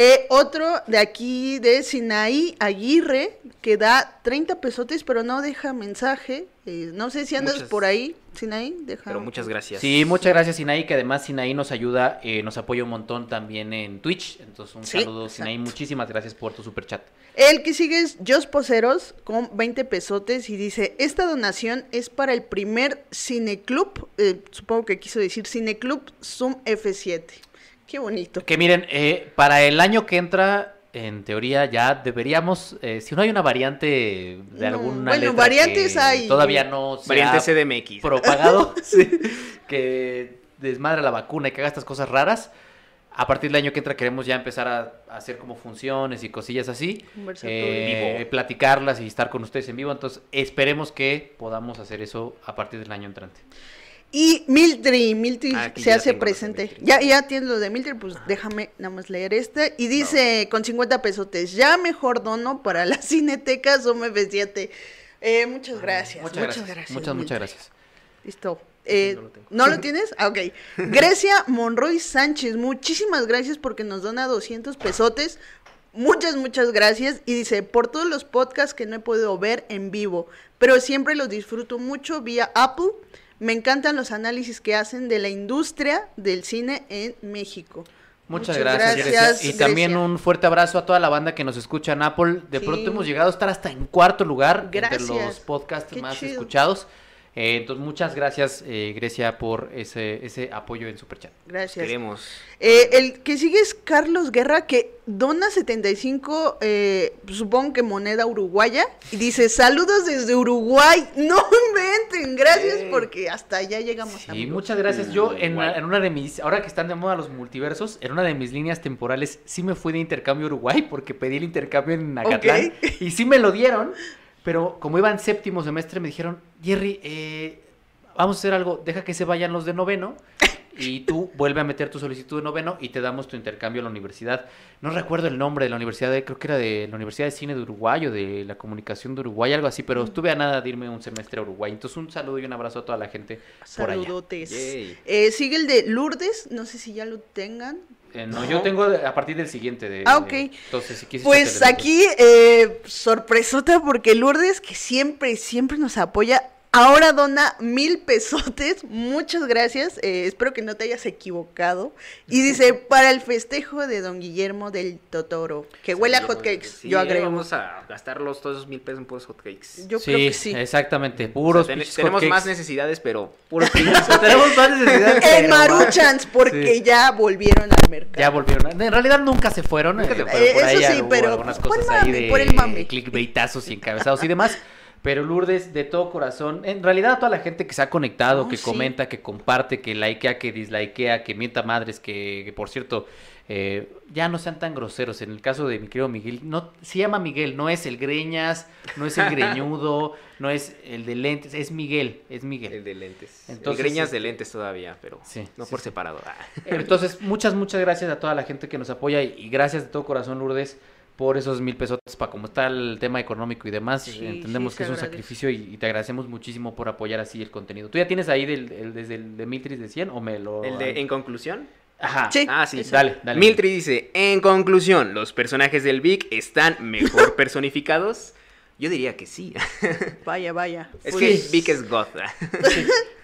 Eh, otro de aquí de Sinaí Aguirre, que da 30 pesotes, pero no deja mensaje. Eh, no sé si andas Muchas- por ahí, Sinaí, deja. Pero muchas gracias. Sí, muchas gracias, Sinaí, que además Sinaí nos ayuda, eh, nos apoya un montón también en Twitch. Entonces, un Sí, saludo, Sinaí. Muchísimas gracias por tu superchat. El que sigue es Jos Poceros con 20 pesotes y dice, esta donación es para el primer cineclub, eh, supongo que quiso decir cineclub Zoom F7. Qué bonito. Que miren, eh, para el año que entra, en teoría ya deberíamos, eh, si no hay una variante de No, alguna bueno, letra variantes que hay. todavía no se Variante ha CDMX. propagado, [laughs] sí, que desmadre la vacuna y que haga estas cosas raras. A partir del año que entra queremos ya empezar a, a hacer como funciones y cosillas así, eh, Vivo. platicarlas y estar con ustedes en vivo. Entonces esperemos que podamos hacer eso a partir del año entrante. Y Mildred, Mildred Ah, se hace presente. Ya, ya tienes lo de Mildred, pues déjame nada más leer este. Y dice con 50 pesotes, ya mejor dono para la [laughs] Cineteca Zoom F7. Eh, muchas gracias. Muchas, gracias. Muchas, muchas Mildred. gracias. Listo. Eh, no lo tengo. ¿No lo tienes? Ah, ok. [laughs] Grecia Monroy Sánchez, muchísimas gracias porque nos dona 200 pesotes. Muchas, muchas gracias. Y dice, por todos los podcasts que no he podido ver en vivo, pero siempre los disfruto mucho vía Apple. Me encantan los análisis que hacen de la industria del cine en México. Muchas, gracias, Grecia. Y también Grecia. un fuerte abrazo a toda la banda que nos escucha en Apple. De Sí. pronto hemos llegado a estar hasta en cuarto lugar Gracias. entre los podcasts Qué más chido. escuchados. Eh, entonces, muchas gracias, eh, Grecia, por ese, ese apoyo en Superchat. Gracias. Queremos. Eh, el que sigue es Carlos Guerra, que dona 75, eh, supongo que moneda uruguaya, y dice, saludos desde Uruguay. [laughs] No inventen, gracias porque hasta allá llegamos. Sí, amigos. muchas gracias. Yo, en, una de mis, ahora que están de moda los multiversos, en una de mis líneas temporales, sí me fui de intercambio a Uruguay porque pedí el intercambio en Nacatlán. Y sí me lo dieron, pero como iba en séptimo semestre, me dijeron, Jerry, eh, vamos a hacer algo, deja que se vayan los de noveno. Y tú vuelve a meter tu solicitud de noveno y te damos tu intercambio a la universidad. No recuerdo el nombre de la universidad, de- creo que era de la Universidad de Cine de Uruguay o de la Comunicación de Uruguay, algo así, pero estuve a nada de irme un semestre a Uruguay. Entonces un saludo y un abrazo a toda la gente por allá. Saludotes. Eh, sigue el de Lourdes, no sé si ya lo tengan. Eh, no, yo tengo a partir del siguiente. De, Ah, ok. de- entonces, si Pues aquí, eh, sorpresota, porque Lourdes, que siempre, siempre nos apoya, ahora dona mil pesotes. Muchas gracias. eh, espero que no te hayas equivocado. Y dice, para el festejo de don Guillermo del Totoro. Que huele a hotcakes. Sí, yo agrego. Vamos a gastarlos todos esos mil pesos en puros hotcakes. Yo sí, creo que sí. exactamente. O sea, Puros ten- pinches tenemos hotcakes. más necesidades, pero [laughs] puros pinches tenemos más necesidades. En Maruchans, [laughs] porque Sí. ya volvieron al mercado. Ya volvieron. En realidad nunca se fueron. Nunca se eh, fueron. por Eh, ahí eso sí, pero algunas por el cosas ahí mame, de por el mame. clickbaitazos y encabezados y demás. Pero Lourdes, de todo corazón, en realidad a toda la gente que se ha conectado, No, que sí. comenta, que comparte, que likea, que dislikea, que mienta madres, que, que, por cierto, eh, ya no sean tan groseros. En el caso de mi querido Miguel, no, se llama Miguel, no es el greñas, no es el [laughs] greñudo, no es el de lentes, es Miguel, es Miguel. El de lentes. Entonces, el greñas de lentes todavía, pero Sí, no sí, por sí. separado. Ah. Entonces, muchas, muchas gracias a toda la gente que nos apoya y, y gracias de todo corazón, Lourdes, por esos mil pesos para como está el tema económico y demás. Sí, Entendemos sí, que es un agradece. sacrificio y, y te agradecemos muchísimo por apoyar así el contenido. ¿Tú ya tienes ahí del, el- desde el de Mitris de 100 o me lo...? El de En conclusión. Ajá. Sí. Ah, sí. Dale, dale. Miltri dice, en conclusión, ¿los personajes del Vic están mejor [laughs] personificados? Yo diría que sí. [laughs] Vaya, vaya. Es Pues, que Vic es God.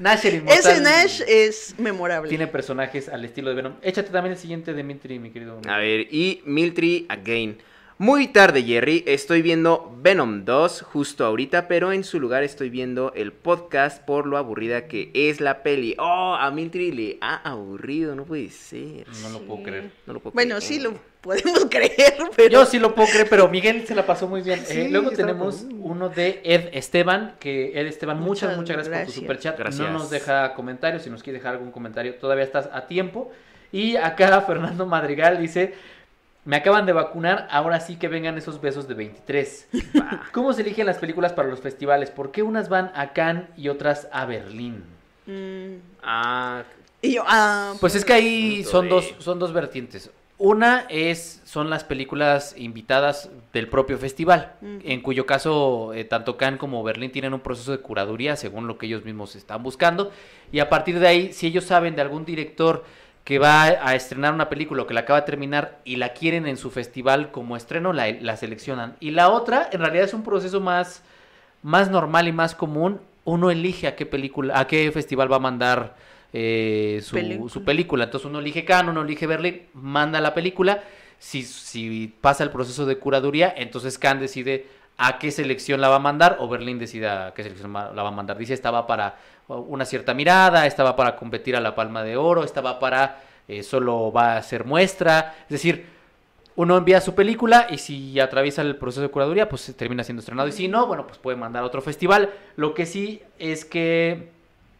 Nash el inmortal Ese Nash es memorable. tiene personajes al estilo de Venom. Échate también el siguiente de Mitri, mi querido. A ver, y Miltri again. Muy tarde, Jerry. Estoy viendo Venom 2 justo ahorita, pero en su lugar estoy viendo el podcast por lo aburrida que es la peli. Oh, a Miltri le ha aburrido, no puede ser. No lo puedo creer. No lo puedo Bueno, creer. sí lo podemos [laughs] creer, pero... Yo sí lo puedo creer, pero Miguel se la pasó muy bien. [laughs] Sí, Eh, luego tenemos con- uno de Ed Esteban, que Ed Esteban, muchas, Muchas muchas gracias, por tu superchat. Gracias. No nos deja comentarios, si nos quiere dejar algún comentario, todavía estás a tiempo. Y acá [laughs] Fernando Madrigal dice, me acaban de vacunar, ahora sí que vengan esos besos de 23. Va. [laughs] ¿Cómo se eligen las películas para los festivales? ¿Por qué unas van a Cannes y otras a Berlín? Mm, Ah, y yo, ah, Pues es que ahí son de- dos, son dos vertientes. Una es, son las películas invitadas del propio festival, Ujú. en cuyo caso eh, tanto Cannes como Berlín tienen un proceso de curaduría según lo que ellos mismos están buscando. Y a partir de ahí, si ellos saben de algún director que va a estrenar una película o que la acaba de terminar y la quieren en su festival como estreno, la, la seleccionan. Y la otra, en realidad es un proceso más, más normal y más común. Uno elige a qué película, a qué festival va a mandar eh, su, Película. su película. Entonces uno elige Cannes, uno elige Berlín, manda la película. Si, si pasa el proceso de curaduría, entonces Cannes decide a qué selección la va a mandar o Berlín decide a qué selección la va a mandar. Dice, esta va para una cierta mirada, esta va para competir a la Palma de Oro, esta va para eh, solo va a ser muestra. Es decir, uno envía su película y si atraviesa el proceso de curaduría, pues termina siendo estrenado. Y si no, bueno, pues puede mandar a otro festival. Lo que sí es que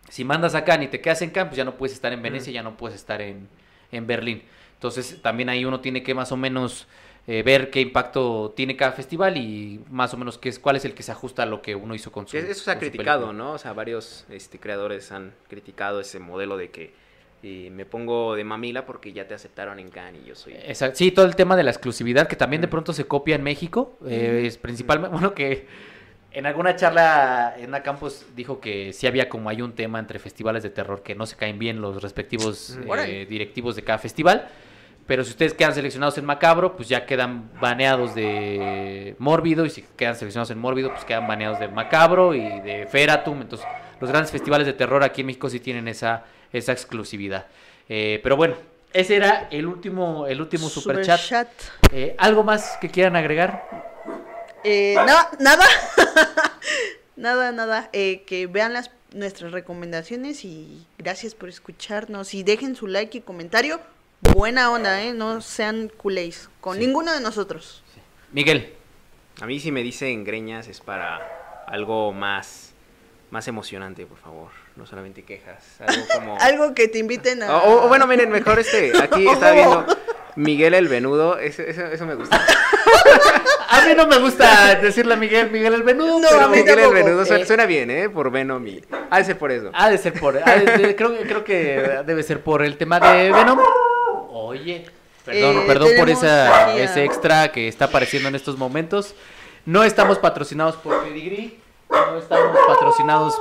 si mandas a Cannes y te quedas en Cannes, pues ya no puedes estar en Venecia, ya no puedes estar en, en Berlín. Entonces también ahí uno tiene que más o menos eh, ver qué impacto tiene cada festival y más o menos qué es, cuál es el que se ajusta a lo que uno hizo con su eso se ha criticado. ¿no? O sea, varios este, creadores han criticado ese modelo de que eh, me pongo de mamila porque ya te aceptaron en Cannes y yo soy... Exacto. Sí, todo el tema de la exclusividad que también de pronto se copia en México. eh, es principalmente, bueno, que en alguna charla en una campus dijo que sí había como hay un tema entre festivales de terror que no se caen bien los respectivos eh, directivos de cada festival. Pero si ustedes quedan seleccionados en Macabro, pues ya quedan baneados de Mórbido. Y si quedan seleccionados en Mórbido, pues quedan baneados de Macabro y de Feratum. Entonces, los grandes festivales de terror aquí en México sí tienen esa, esa exclusividad. Eh, pero bueno, ese era el último, el último superchat. Superchat. Eh, ¿Algo más que quieran agregar? Eh, na- nada, [laughs] nada, nada. Eh, que vean las nuestras recomendaciones y gracias por escucharnos y dejen su like y comentario. Buena onda, eh, no sean culés con Sí. ninguno de nosotros. Miguel. A mí si me dicen greñas es para algo más, más emocionante, por favor. No solamente quejas. Algo como... [laughs] Algo que te inviten a. O, bueno, miren, mejor este, aquí [laughs] está viendo Miguel el Venudo, eso, eso, eso me gusta. [laughs] A mí no me gusta decirle a Miguel, Miguel el Venudo. No, pero a mí Miguel el. Venudo suena, Eh. suena bien, ¿eh? Por Venom y... Ha de ser por eso. Ha de ser por. de- creo, creo que debe ser por el tema de Venom. Oye. Perdón, Eh, perdón por esa, aquí ese extra que está apareciendo en estos momentos. No estamos patrocinados por Pedigree. No estamos patrocinados.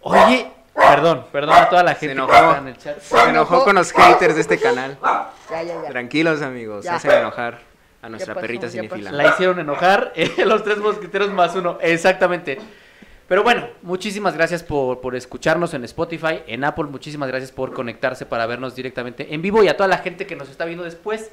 Oye. Perdón, perdón a toda la gente enojó. que está en el chat. Se enojó con los haters de este canal. Ya, ya, ya. Tranquilos, amigos. Ya. Hacen enojar a nuestra pasó, perrita cinefila. La hicieron enojar. [laughs] eh, los tres mosqueteros más uno. Exactamente. Pero bueno, muchísimas gracias por, por escucharnos en Spotify, en Apple, muchísimas gracias por conectarse para vernos directamente en vivo y a toda la gente que nos está viendo después.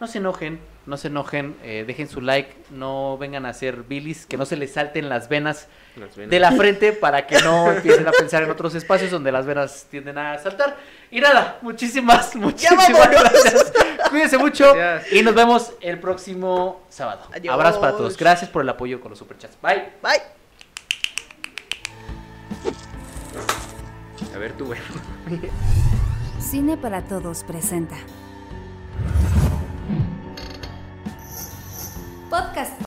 No se enojen, no se enojen, eh, dejen su like, no vengan a hacer bilis, que no se les salten las venas Las venas. de la frente [laughs] para que no empiecen a pensar en otros espacios donde las venas tienden a saltar. Y nada, muchísimas, muchísimas gracias. Cuídense mucho Gracias. y nos vemos el próximo sábado. Adiós. Abrazos para todos. Gracias por el apoyo con los superchats. Bye. Bye. A ver tú, güey. Cine para Todos presenta. Podcast